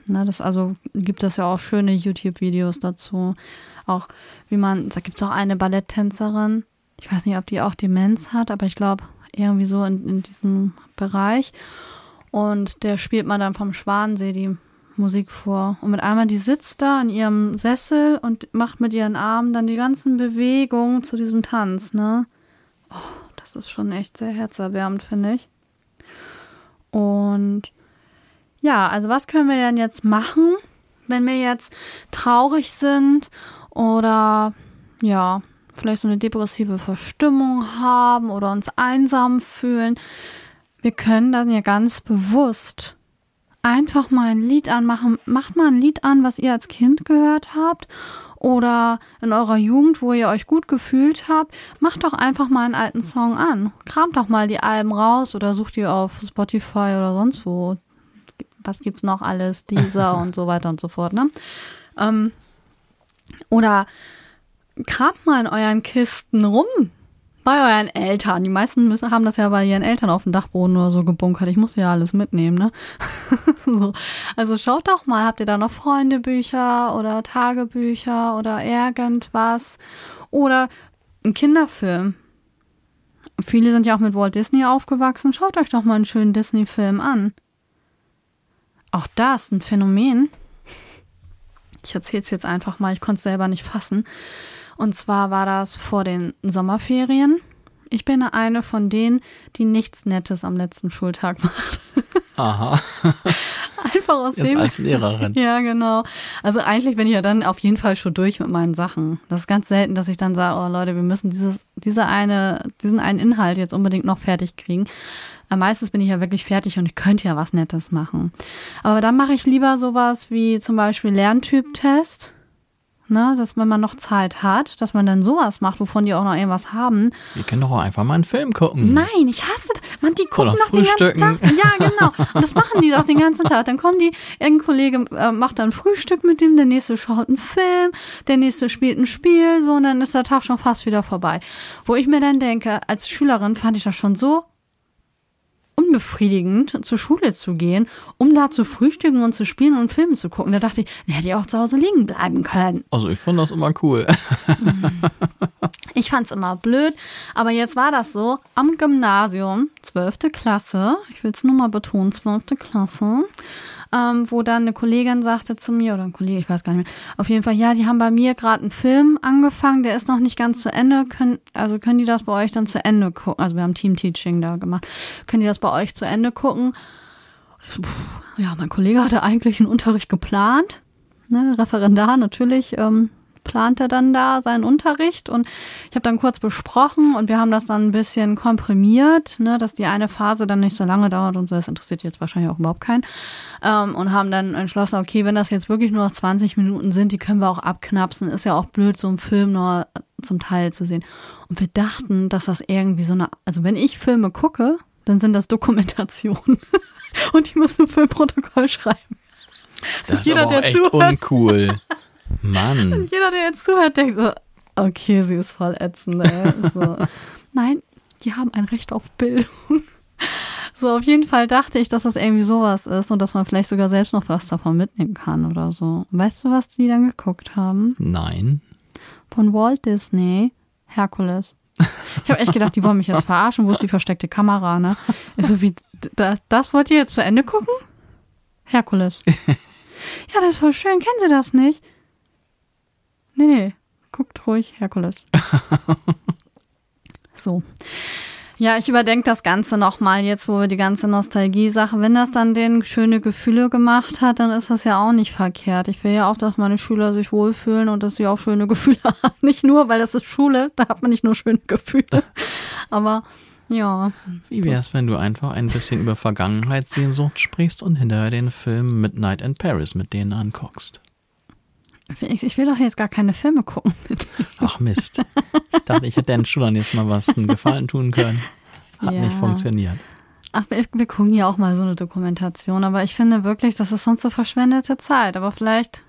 Ne, das also gibt es ja auch schöne YouTube-Videos dazu. Auch wie man, da gibt es auch eine Balletttänzerin, ich weiß nicht, ob die auch Demenz hat, aber ich glaube irgendwie so in, in diesem Bereich. Und der spielt man dann vom Schwansee die Musik vor. Und mit einmal, die sitzt da in ihrem Sessel und macht mit ihren Armen dann die ganzen Bewegungen zu diesem Tanz, ne? Oh, das ist schon echt sehr herzerwärmend, finde ich. Und ja, also was können wir denn jetzt machen, wenn wir jetzt traurig sind oder ja, vielleicht so eine depressive Verstimmung haben oder uns einsam fühlen? Wir können dann ja ganz bewusst einfach mal ein Lied anmachen. Macht mal ein Lied an, was ihr als Kind gehört habt oder in eurer Jugend, wo ihr euch gut gefühlt habt. Macht doch einfach mal einen alten Song an. Kramt doch mal die Alben raus oder sucht ihr auf Spotify oder sonst wo. Was gibt's noch alles? Dieser und so weiter und so fort, ne? Ähm, oder kramt mal in euren Kisten rum. Bei euren Eltern. Die meisten müssen, haben das ja bei ihren Eltern auf dem Dachboden oder so gebunkert. Ich muss ja alles mitnehmen, ne? so. Also schaut doch mal, habt ihr da noch Freundebücher oder Tagebücher oder irgendwas? Oder ein Kinderfilm. Viele sind ja auch mit Walt Disney aufgewachsen. Schaut euch doch mal einen schönen Disney-Film an. Auch das ein Phänomen. Ich erzähle es jetzt einfach mal, ich konnte es selber nicht fassen. Und zwar war das vor den Sommerferien. Ich bin eine von denen, die nichts Nettes am letzten Schultag macht. Aha, Einfach aus jetzt dem. als Lehrerin. Ja, genau. Also eigentlich bin ich ja dann auf jeden Fall schon durch mit meinen Sachen. Das ist ganz selten, dass ich dann sage, oh Leute, wir müssen dieses, diese eine, diesen einen Inhalt jetzt unbedingt noch fertig kriegen. Meistens bin ich ja wirklich fertig und ich könnte ja was Nettes machen. Aber dann mache ich lieber sowas wie zum Beispiel Lerntyp-Test. Ne, dass wenn man noch Zeit hat, dass man dann sowas macht, wovon die auch noch irgendwas haben. Wir können doch auch einfach mal einen Film gucken. Nein, ich hasse das. Man, die gucken doch den ganzen. Tag. Ja, genau. Und das machen die doch den ganzen Tag. Dann kommen die, irgendein Kollege äh, macht dann Frühstück mit dem, der nächste schaut einen Film, der nächste spielt ein Spiel, so, und dann ist der Tag schon fast wieder vorbei. Wo ich mir dann denke, als Schülerin fand ich das schon so unbefriedigend, zur Schule zu gehen, um da zu frühstücken und zu spielen und Filme zu gucken. Da dachte ich, dann hätte ich auch zu Hause liegen bleiben können. Also ich fand das immer cool. Ich fand's immer blöd, aber jetzt war das so am Gymnasium, 12. Klasse, ich will es nur mal betonen, 12. Klasse, ähm, wo dann eine Kollegin sagte zu mir, oder ein Kollege, ich weiß gar nicht mehr, auf jeden Fall, ja, die haben bei mir gerade einen Film angefangen, der ist noch nicht ganz zu Ende, können, also können die das bei euch dann zu Ende gucken, also wir haben Team-Teaching da gemacht, können die das bei euch zu Ende gucken? So, pff, ja, mein Kollege hatte eigentlich einen Unterricht geplant, ne, Referendar natürlich, ähm, plant er dann da seinen Unterricht und ich habe dann kurz besprochen und wir haben das dann ein bisschen komprimiert, ne, dass die eine Phase dann nicht so lange dauert und so, das interessiert jetzt wahrscheinlich auch überhaupt keinen ähm, und haben dann entschlossen, okay, wenn das jetzt wirklich nur noch 20 Minuten sind, die können wir auch abknapsen, ist ja auch blöd, so einen Film nur zum Teil zu sehen und wir dachten, dass das irgendwie so eine, also wenn ich Filme gucke, dann sind das Dokumentationen und die müssen ein Filmprotokoll schreiben. Das ist Jeder, aber auch der echt zuhört. uncool. Mann. Jeder, der jetzt zuhört, denkt so, okay, sie ist voll ätzend. Ey. So. Nein, die haben ein Recht auf Bildung. So, auf jeden Fall dachte ich, dass das irgendwie sowas ist und dass man vielleicht sogar selbst noch was davon mitnehmen kann oder so. Weißt du, was die dann geguckt haben? Nein. Von Walt Disney, Herkules. Ich habe echt gedacht, die wollen mich jetzt verarschen. Wo ist die versteckte Kamera, ne? Ich so, wie, das, das wollt ihr jetzt zu Ende gucken? Herkules. Ja, das ist voll schön. Kennen Sie das nicht? Nee, nee. Guckt ruhig, Herkules. so. Ja, ich überdenke das Ganze nochmal jetzt, wo wir die ganze Nostalgie-Sache, wenn das dann denen schöne Gefühle gemacht hat, dann ist das ja auch nicht verkehrt. Ich will ja auch, dass meine Schüler sich wohlfühlen und dass sie auch schöne Gefühle haben. Nicht nur, weil das ist Schule, da hat man nicht nur schöne Gefühle. Aber ja, Wie wär's, wenn du einfach ein bisschen über Vergangenheitssehnsucht sprichst und hinterher den Film Midnight in Paris mit denen anguckst? Ich, ich will doch jetzt gar keine Filme gucken. Ach Mist. Ich dachte, ich hätte deinen Schülern jetzt mal was einen Gefallen tun können. Hat Ja. nicht funktioniert. Ach, wir, wir gucken ja auch mal so eine Dokumentation, aber ich finde wirklich, das ist sonst so verschwendete Zeit. Aber vielleicht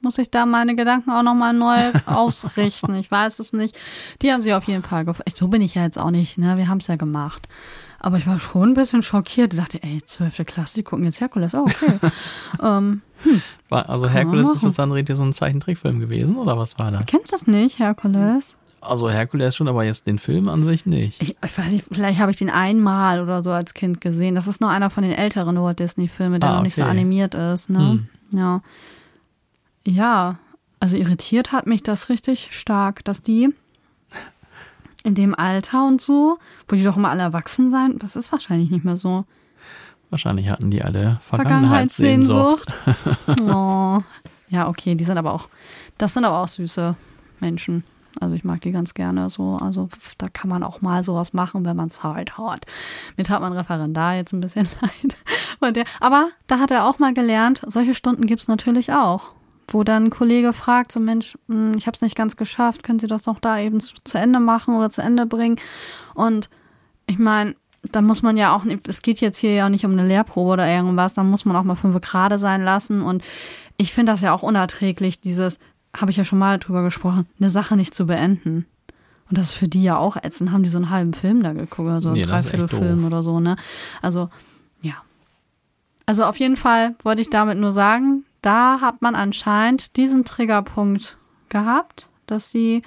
muss ich da meine Gedanken auch nochmal neu ausrichten. Ich weiß es nicht. Die haben sie auf jeden Fall gefallen. So bin ich ja jetzt auch nicht, ne? Wir haben es ja gemacht. Aber ich war schon ein bisschen schockiert. Ich dachte, ey, zwölfte Klasse, die gucken jetzt Herkules. Oh, okay. ähm, War, also Kann Herkules ist das dann richtig so ein Zeichentrickfilm gewesen oder was war das? kennst du das nicht, Herkules? Also Herkules schon, aber jetzt den Film an sich nicht. Ich, ich weiß nicht, vielleicht habe ich den einmal oder so als Kind gesehen. Das ist noch einer von den älteren Walt Disney-Filmen, der Ah, noch nicht so okay. animiert ist. Ne? Hm. Ja. Ja, also irritiert hat mich das richtig stark, dass die in dem Alter und so, wo die doch immer alle erwachsen sein, das ist wahrscheinlich nicht mehr so. Wahrscheinlich hatten die alle Vergangenheitssehnsucht. Vergangenheitssehnsucht. oh. Ja, okay, die sind aber auch, das sind aber auch süße Menschen. Also ich mag die ganz gerne so. Also da kann man auch mal sowas machen, wenn man Zeit hat. Mir tat mein Referendar jetzt ein bisschen leid. Der, aber da hat er auch mal gelernt, solche Stunden gibt's natürlich auch. Wo dann ein Kollege fragt, so Mensch, hm, ich habe es nicht ganz geschafft, können Sie das noch da eben zu zu Ende machen oder zu Ende bringen? Und ich meine, da muss man ja auch es geht jetzt hier ja nicht um eine Lehrprobe oder irgendwas, da muss man auch mal fünf gerade sein lassen. Und ich finde das ja auch unerträglich, dieses, habe ich ja schon mal drüber gesprochen, eine Sache nicht zu beenden. Und das ist für die ja auch ätzend. Haben die so einen halben Film da geguckt oder so, einen Nee, Dreiviertelfilm oder so, ne? Also, ja. Also auf jeden Fall wollte ich damit nur sagen, da hat man anscheinend diesen Triggerpunkt gehabt, dass die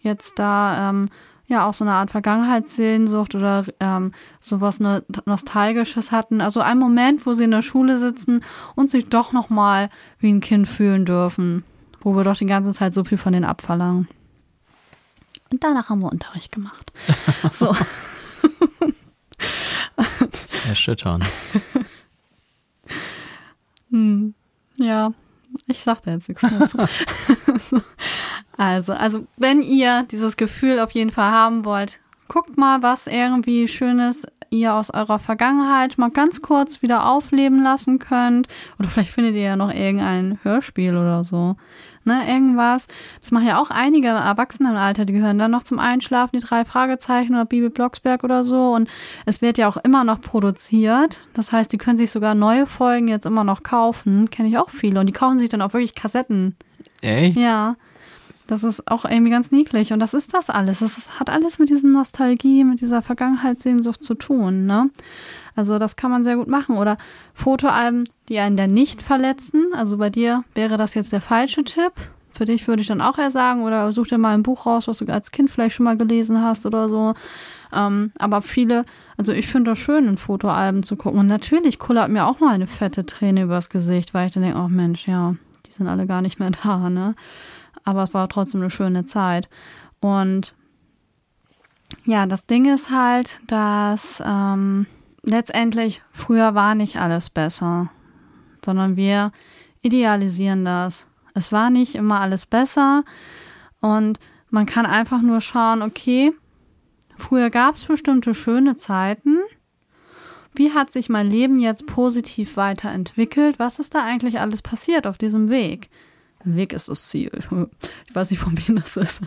jetzt da ähm, ja auch so eine Art Vergangenheitssehnsucht oder ähm, sowas ne Nostalgisches hatten. Also ein Moment, wo sie in der Schule sitzen und sich doch noch mal wie ein Kind fühlen dürfen, wo wir doch die ganze Zeit so viel von denen abverlangen. Und danach haben wir Unterricht gemacht. So. Erschüttern. Hm, ja, ich sag da jetzt nichts mehr zu. also, also, wenn ihr dieses Gefühl auf jeden Fall haben wollt, guckt mal, was irgendwie Schönes ihr aus eurer Vergangenheit mal ganz kurz wieder aufleben lassen könnt. Oder vielleicht findet ihr ja noch irgendein Hörspiel oder so. Ne, irgendwas. Das machen ja auch einige Erwachsene im Alter, die gehören dann noch zum Einschlafen, die drei Fragezeichen oder Bibi Blocksberg oder so. Und es wird ja auch immer noch produziert. Das heißt, die können sich sogar neue Folgen jetzt immer noch kaufen. Kenne ich auch viele. Und die kaufen sich dann auch wirklich Kassetten. Echt? Ja. Das ist auch irgendwie ganz niedlich. Und das ist das alles. Das hat alles mit dieser Nostalgie, mit dieser Vergangenheitssehnsucht zu tun. Ne? Also das kann man sehr gut machen. Oder Fotoalben, die einen dann nicht verletzen. Also bei dir wäre das jetzt der falsche Tipp. Für dich würde ich dann auch eher sagen, oder such dir mal ein Buch raus, was du als Kind vielleicht schon mal gelesen hast oder so. Ähm, aber viele, also ich finde das schön, in Fotoalben zu gucken. Und natürlich kullert mir auch mal eine fette Träne übers Gesicht, weil ich dann denke, oh Mensch, ja, die sind alle gar nicht mehr da, ne? Aber es war trotzdem eine schöne Zeit. Und ja, das Ding ist halt, dass ähm, letztendlich früher war nicht alles besser, sondern wir idealisieren das. Es war nicht immer alles besser und man kann einfach nur schauen, okay, früher gab es bestimmte schöne Zeiten. Wie hat sich mein Leben jetzt positiv weiterentwickelt? Was ist da eigentlich alles passiert auf diesem Weg? Weg ist das Ziel. Ich weiß nicht, von wem das ist.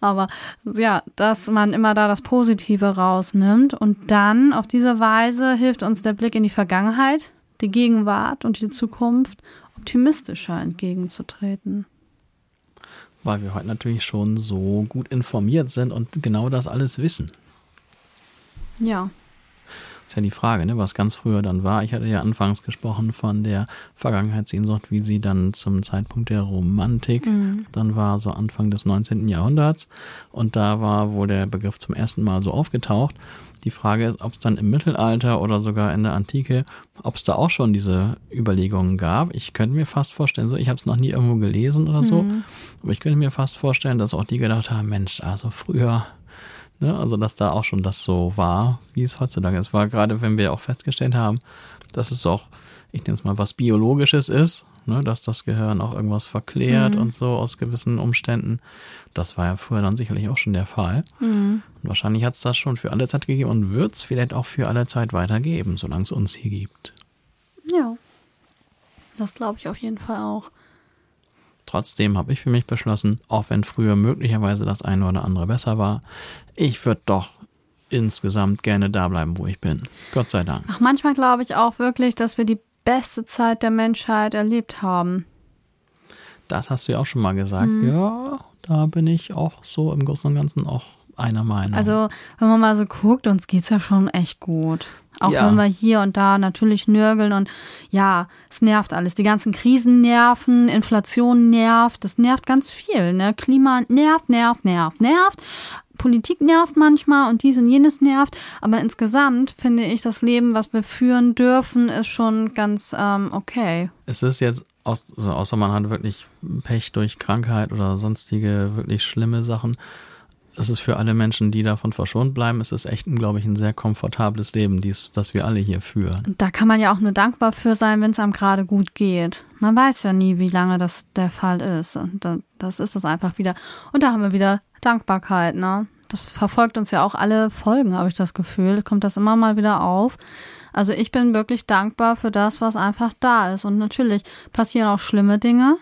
Aber ja, dass man immer da das Positive rausnimmt und dann auf diese Weise hilft uns der Blick in die Vergangenheit, die Gegenwart und die Zukunft optimistischer entgegenzutreten. Weil wir heute natürlich schon so gut informiert sind und genau das alles wissen. Ja, ja die Frage, ne, was ganz früher dann war. Ich hatte ja anfangs gesprochen von der Vergangenheitssehnsucht, wie sie dann zum Zeitpunkt der Romantik mhm. dann war, so Anfang des 19. Jahrhunderts. Und da war wohl der Begriff zum ersten Mal so aufgetaucht. Die Frage ist, ob es dann im Mittelalter oder sogar in der Antike, ob es da auch schon diese Überlegungen gab. Ich könnte mir fast vorstellen, so ich habe es noch nie irgendwo gelesen oder so, mhm. aber ich könnte mir fast vorstellen, dass auch die gedacht haben, Mensch, also früher Ne? Also, dass da auch schon das so war, wie es heutzutage ist. War gerade, wenn wir auch festgestellt haben, dass es auch, ich nenne es mal, was Biologisches ist, ne? dass das Gehirn auch irgendwas verklärt mhm. und so aus gewissen Umständen. Das war ja früher dann sicherlich auch schon der Fall. Mhm. Und wahrscheinlich hat es das schon für alle Zeit gegeben und wird es vielleicht auch für alle Zeit weitergeben, solange es uns hier gibt. Ja, das glaube ich auf jeden Fall auch. Trotzdem habe ich für mich beschlossen, auch wenn früher möglicherweise das eine oder andere besser war, ich würde doch insgesamt gerne da bleiben, wo ich bin. Gott sei Dank. Ach, manchmal glaube ich auch wirklich, dass wir die beste Zeit der Menschheit erlebt haben. Das hast du ja auch schon mal gesagt. Mhm. Ja, da bin ich auch so im Großen und Ganzen auch einer Meinung. Also, wenn man mal so guckt, uns geht es ja schon echt gut. Auch ja. wenn wir hier und da natürlich nörgeln und ja, es nervt alles. Die ganzen Krisen nerven, Inflation nervt, das nervt ganz viel. Ne? Klima nervt, nervt, nervt, nervt. Politik nervt manchmal und dies und jenes nervt. Aber insgesamt finde ich, das Leben, was wir führen dürfen, ist schon ganz ähm, okay. Es ist jetzt, also außer man hat wirklich Pech durch Krankheit oder sonstige wirklich schlimme Sachen, es ist für alle Menschen, die davon verschont bleiben, es ist echt, glaube ich, ein sehr komfortables Leben, dies, das wir alle hier führen. Da kann man ja auch nur dankbar für sein, wenn es einem gerade gut geht. Man weiß ja nie, wie lange das der Fall ist. Und das ist es einfach wieder. Und da haben wir wieder Dankbarkeit, ne? Das verfolgt uns ja auch alle Folgen, habe ich das Gefühl. Kommt das immer mal wieder auf. Also ich bin wirklich dankbar für das, was einfach da ist. Und natürlich passieren auch schlimme Dinge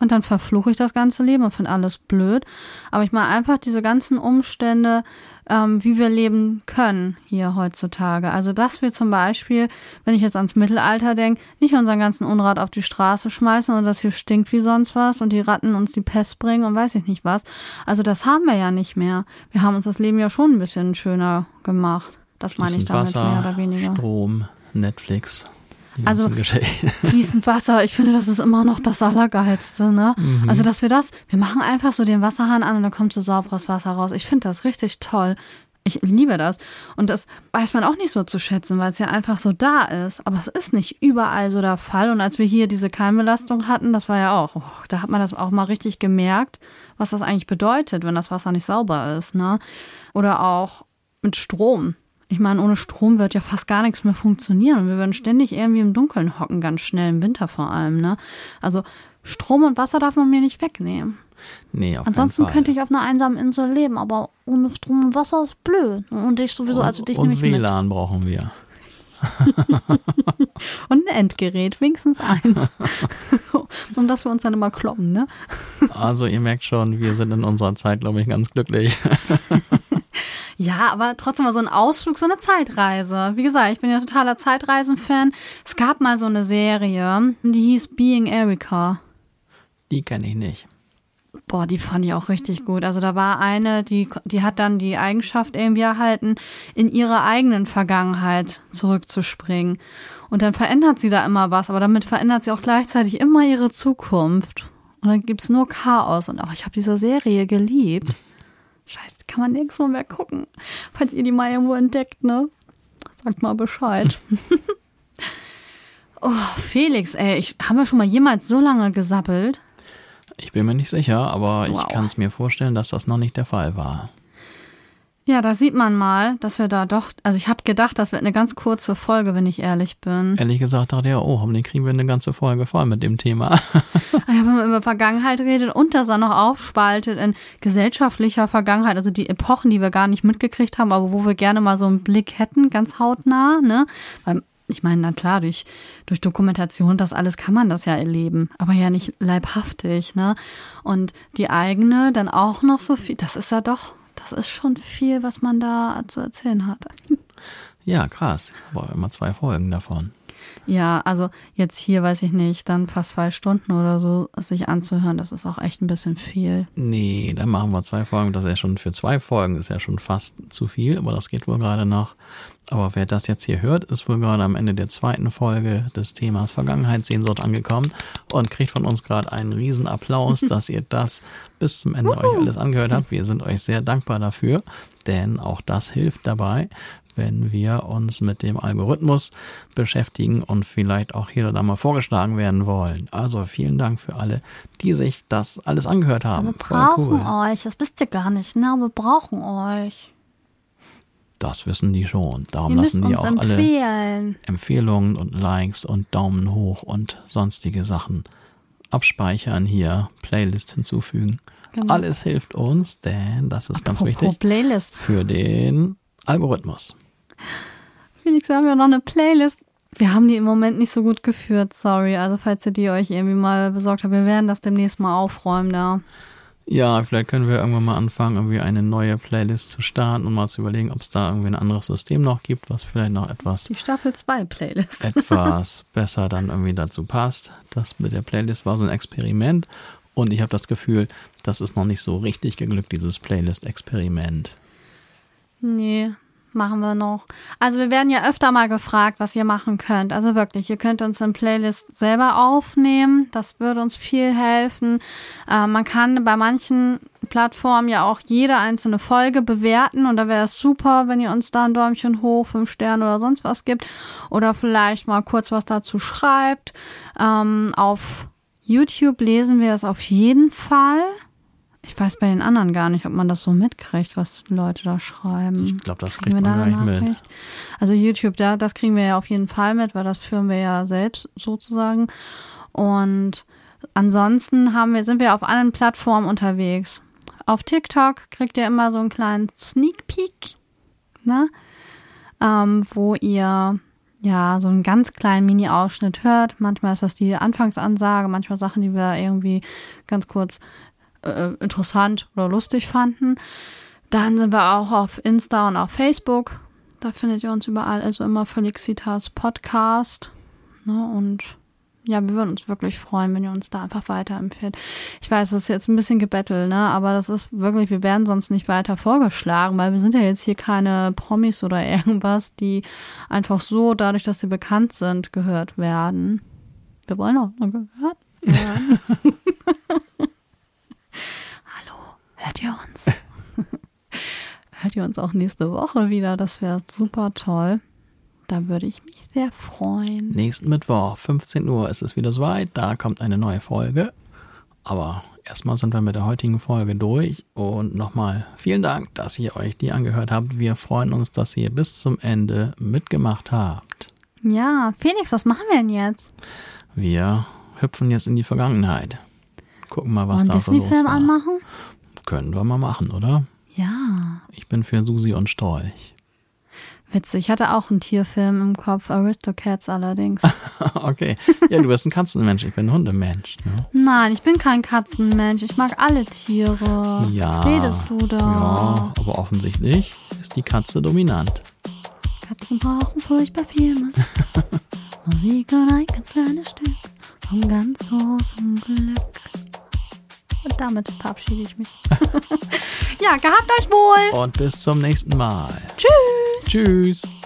und dann verfluche ich das ganze Leben und finde alles blöd. Aber ich meine einfach diese ganzen Umstände, ähm, wie wir leben können hier heutzutage. Also, dass wir zum Beispiel, wenn ich jetzt ans Mittelalter denke, nicht unseren ganzen Unrat auf die Straße schmeißen und das hier stinkt wie sonst was und die Ratten uns die Pest bringen und weiß ich nicht was. Also, das haben wir ja nicht mehr. Wir haben uns das Leben ja schon ein bisschen schöner gemacht. Das meine ich damit Wasser, mehr oder weniger. Strom, Netflix also fließend Wasser, ich finde, das ist immer noch das Allergeilste, ne? Mhm. Also, dass wir das, wir machen einfach so den Wasserhahn an und dann kommt so sauberes Wasser raus. Ich finde das richtig toll. Ich liebe das. Und das weiß man auch nicht so zu schätzen, weil es ja einfach so da ist. Aber es ist nicht überall so der Fall. Und als wir hier diese Keimbelastung hatten, das war ja auch, oh, da hat man das auch mal richtig gemerkt, was das eigentlich bedeutet, wenn das Wasser nicht sauber ist, ne? Oder auch mit Strom ich meine, ohne Strom wird ja fast gar nichts mehr funktionieren. Wir würden ständig irgendwie im Dunkeln hocken, ganz schnell im Winter vor allem. Ne? Also Strom und Wasser darf man mir nicht wegnehmen. Nee, auf Ansonsten könnte ich auf einer einsamen Insel leben, aber ohne Strom und Wasser ist blöd. Und ich sowieso, also dich und nehme ich mit. WLAN brauchen wir. Und ein Endgerät, wenigstens eins. um das wir uns dann immer kloppen, ne? Also ihr merkt schon, wir sind in unserer Zeit, glaube ich, ganz glücklich. Ja, aber trotzdem mal so ein Ausflug, so eine Zeitreise. Wie gesagt, ich bin ja totaler Zeitreisen-Fan. Es gab mal so eine Serie, die hieß Being Erica. Die kenne ich nicht. Boah, die fand ich auch richtig gut. Also da war eine, die, die hat dann die Eigenschaft irgendwie erhalten, in ihre eigenen Vergangenheit zurückzuspringen. Und dann verändert sie da immer was, aber damit verändert sie auch gleichzeitig immer ihre Zukunft. Und dann gibt's nur Chaos. Und auch ich habe diese Serie geliebt. Kann man nirgendwo mehr gucken. Falls ihr die mal irgendwo entdeckt, ne? Sagt mal Bescheid. oh, Felix, ey, ich, haben wir schon mal jemals so lange gesappelt? Ich bin mir nicht sicher, aber Wow. ich kann es mir vorstellen, dass das noch nicht der Fall war. Ja, da sieht man mal, dass wir da doch, also ich habe gedacht, das wird eine ganz kurze Folge, wenn ich ehrlich bin. Ehrlich gesagt dachte ich, oh, hoffentlich kriegen wir eine ganze Folge voll mit dem Thema. Ja, wenn man über Vergangenheit redet und das dann noch aufspaltet in gesellschaftlicher Vergangenheit, also die Epochen, die wir gar nicht mitgekriegt haben, aber wo wir gerne mal so einen Blick hätten, ganz hautnah, ne? Weil ich meine, na klar, durch, durch Dokumentation, das alles kann man das ja erleben, aber ja nicht leibhaftig, ne? Und die eigene dann auch noch so viel, das ist ja doch, das ist schon viel, was man da zu erzählen hat. ja, krass. Aber immer zwei Folgen davon. Ja, also jetzt hier weiß ich nicht, dann fast zwei Stunden oder so sich anzuhören, das ist auch echt ein bisschen viel. Nee, dann machen wir zwei Folgen. Das ist ja schon für zwei Folgen ist ja schon fast zu viel, aber das geht wohl gerade noch. Aber wer das jetzt hier hört, ist wohl gerade am Ende der zweiten Folge des Themas Vergangenheitssehnsucht angekommen und kriegt von uns gerade einen riesen Applaus, dass ihr das bis zum Ende euch alles angehört habt. Wir sind euch sehr dankbar dafür, denn auch das hilft dabei, wenn wir uns mit dem Algorithmus beschäftigen und vielleicht auch hier oder da mal vorgeschlagen werden wollen. Also vielen Dank für alle, die sich das alles angehört haben. Wir brauchen cool. euch, das wisst ihr gar nicht, ne? Wir brauchen euch. Das wissen die schon. Darum müsst lassen die auch alle empfehlen. Empfehlungen und Likes und Daumen hoch und sonstige Sachen abspeichern hier, Playlist hinzufügen. Genau. Alles hilft uns, denn das ist ganz Apropos wichtig Playlist. für den Algorithmus. Felix, wir haben ja noch eine Playlist. Wir haben die im Moment nicht so gut geführt, sorry. Also falls ihr die euch irgendwie mal besorgt habt, wir werden das demnächst mal aufräumen da. Ja, vielleicht können wir irgendwann mal anfangen, irgendwie eine neue Playlist zu starten und mal zu überlegen, ob es da irgendwie ein anderes System noch gibt, was vielleicht noch etwas Die Staffel 2 Playlist. etwas besser dann irgendwie dazu passt. Das mit der Playlist war so ein Experiment und ich habe das Gefühl, das ist noch nicht so richtig geglückt, dieses Playlist-Experiment. Nee, machen wir noch. Also wir werden ja öfter mal gefragt, was ihr machen könnt. Also wirklich, ihr könnt uns eine Playlist selber aufnehmen. Das würde uns viel helfen. Äh, man kann bei manchen Plattformen ja auch jede einzelne Folge bewerten und da wäre es super, wenn ihr uns da ein Däumchen hoch, fünf Sterne oder sonst was gibt oder vielleicht mal kurz was dazu schreibt. Ähm, auf YouTube lesen wir es auf jeden Fall. Ich weiß bei den anderen gar nicht, ob man das so mitkriegt, was Leute da schreiben. Ich glaube, das Kriegen kriegt wir man da gar nicht mit. Also YouTube, da, das kriegen wir ja auf jeden Fall mit, weil das führen wir ja selbst sozusagen. Und ansonsten haben wir, sind wir auf allen Plattformen unterwegs. Auf TikTok kriegt ihr immer so einen kleinen Sneak Peek, ne? Ähm, wo ihr ja so einen ganz kleinen Mini-Ausschnitt hört. Manchmal ist das die Anfangsansage, manchmal Sachen, die wir irgendwie ganz kurz äh, interessant oder lustig fanden. Dann sind wir auch auf Insta und auf Facebook. Da findet ihr uns überall, also immer Felixitas Podcast. Ne? Und ja, wir würden uns wirklich freuen, wenn ihr uns da einfach weiterempfehlt. Ich weiß, das ist jetzt ein bisschen gebettelt, ne? Aber das ist wirklich, wir werden sonst nicht weiter vorgeschlagen, weil wir sind ja jetzt hier keine Promis oder irgendwas, die einfach so, dadurch, dass sie bekannt sind, gehört werden. Wir wollen auch nur gehört werden. hört ihr uns? hört ihr uns auch nächste Woche wieder? Das wäre super toll. Da würde ich mich sehr freuen. Nächsten Mittwoch, 15 Uhr, ist es wieder soweit. Da kommt eine neue Folge. Aber erstmal sind wir mit der heutigen Folge durch. Und nochmal vielen Dank, dass ihr euch die angehört habt. Wir freuen uns, dass ihr bis zum Ende mitgemacht habt. Ja, Felix, was machen wir denn jetzt? Wir hüpfen jetzt in die Vergangenheit. Gucken mal, was Wollen da so los Disney-Film war. anmachen? Können wir mal machen, oder? Ja. Ich bin für Susi und Storch. Witzig, ich hatte auch einen Tierfilm im Kopf, Aristocats allerdings. okay. Ja, du bist ein Katzenmensch, ich bin ein Hundemensch. Ne? Nein, ich bin kein Katzenmensch. Ich mag alle Tiere. Ja. Was redest du da? Ja, aber offensichtlich ist die Katze dominant. Katzen brauchen furchtbar viel Musik. Musik und ein ganz kleines Stück vom ganz großen Glück. Und damit verabschiede ich mich. ja, gehabt euch wohl. Und bis zum nächsten Mal. Tschüss. Tschüss.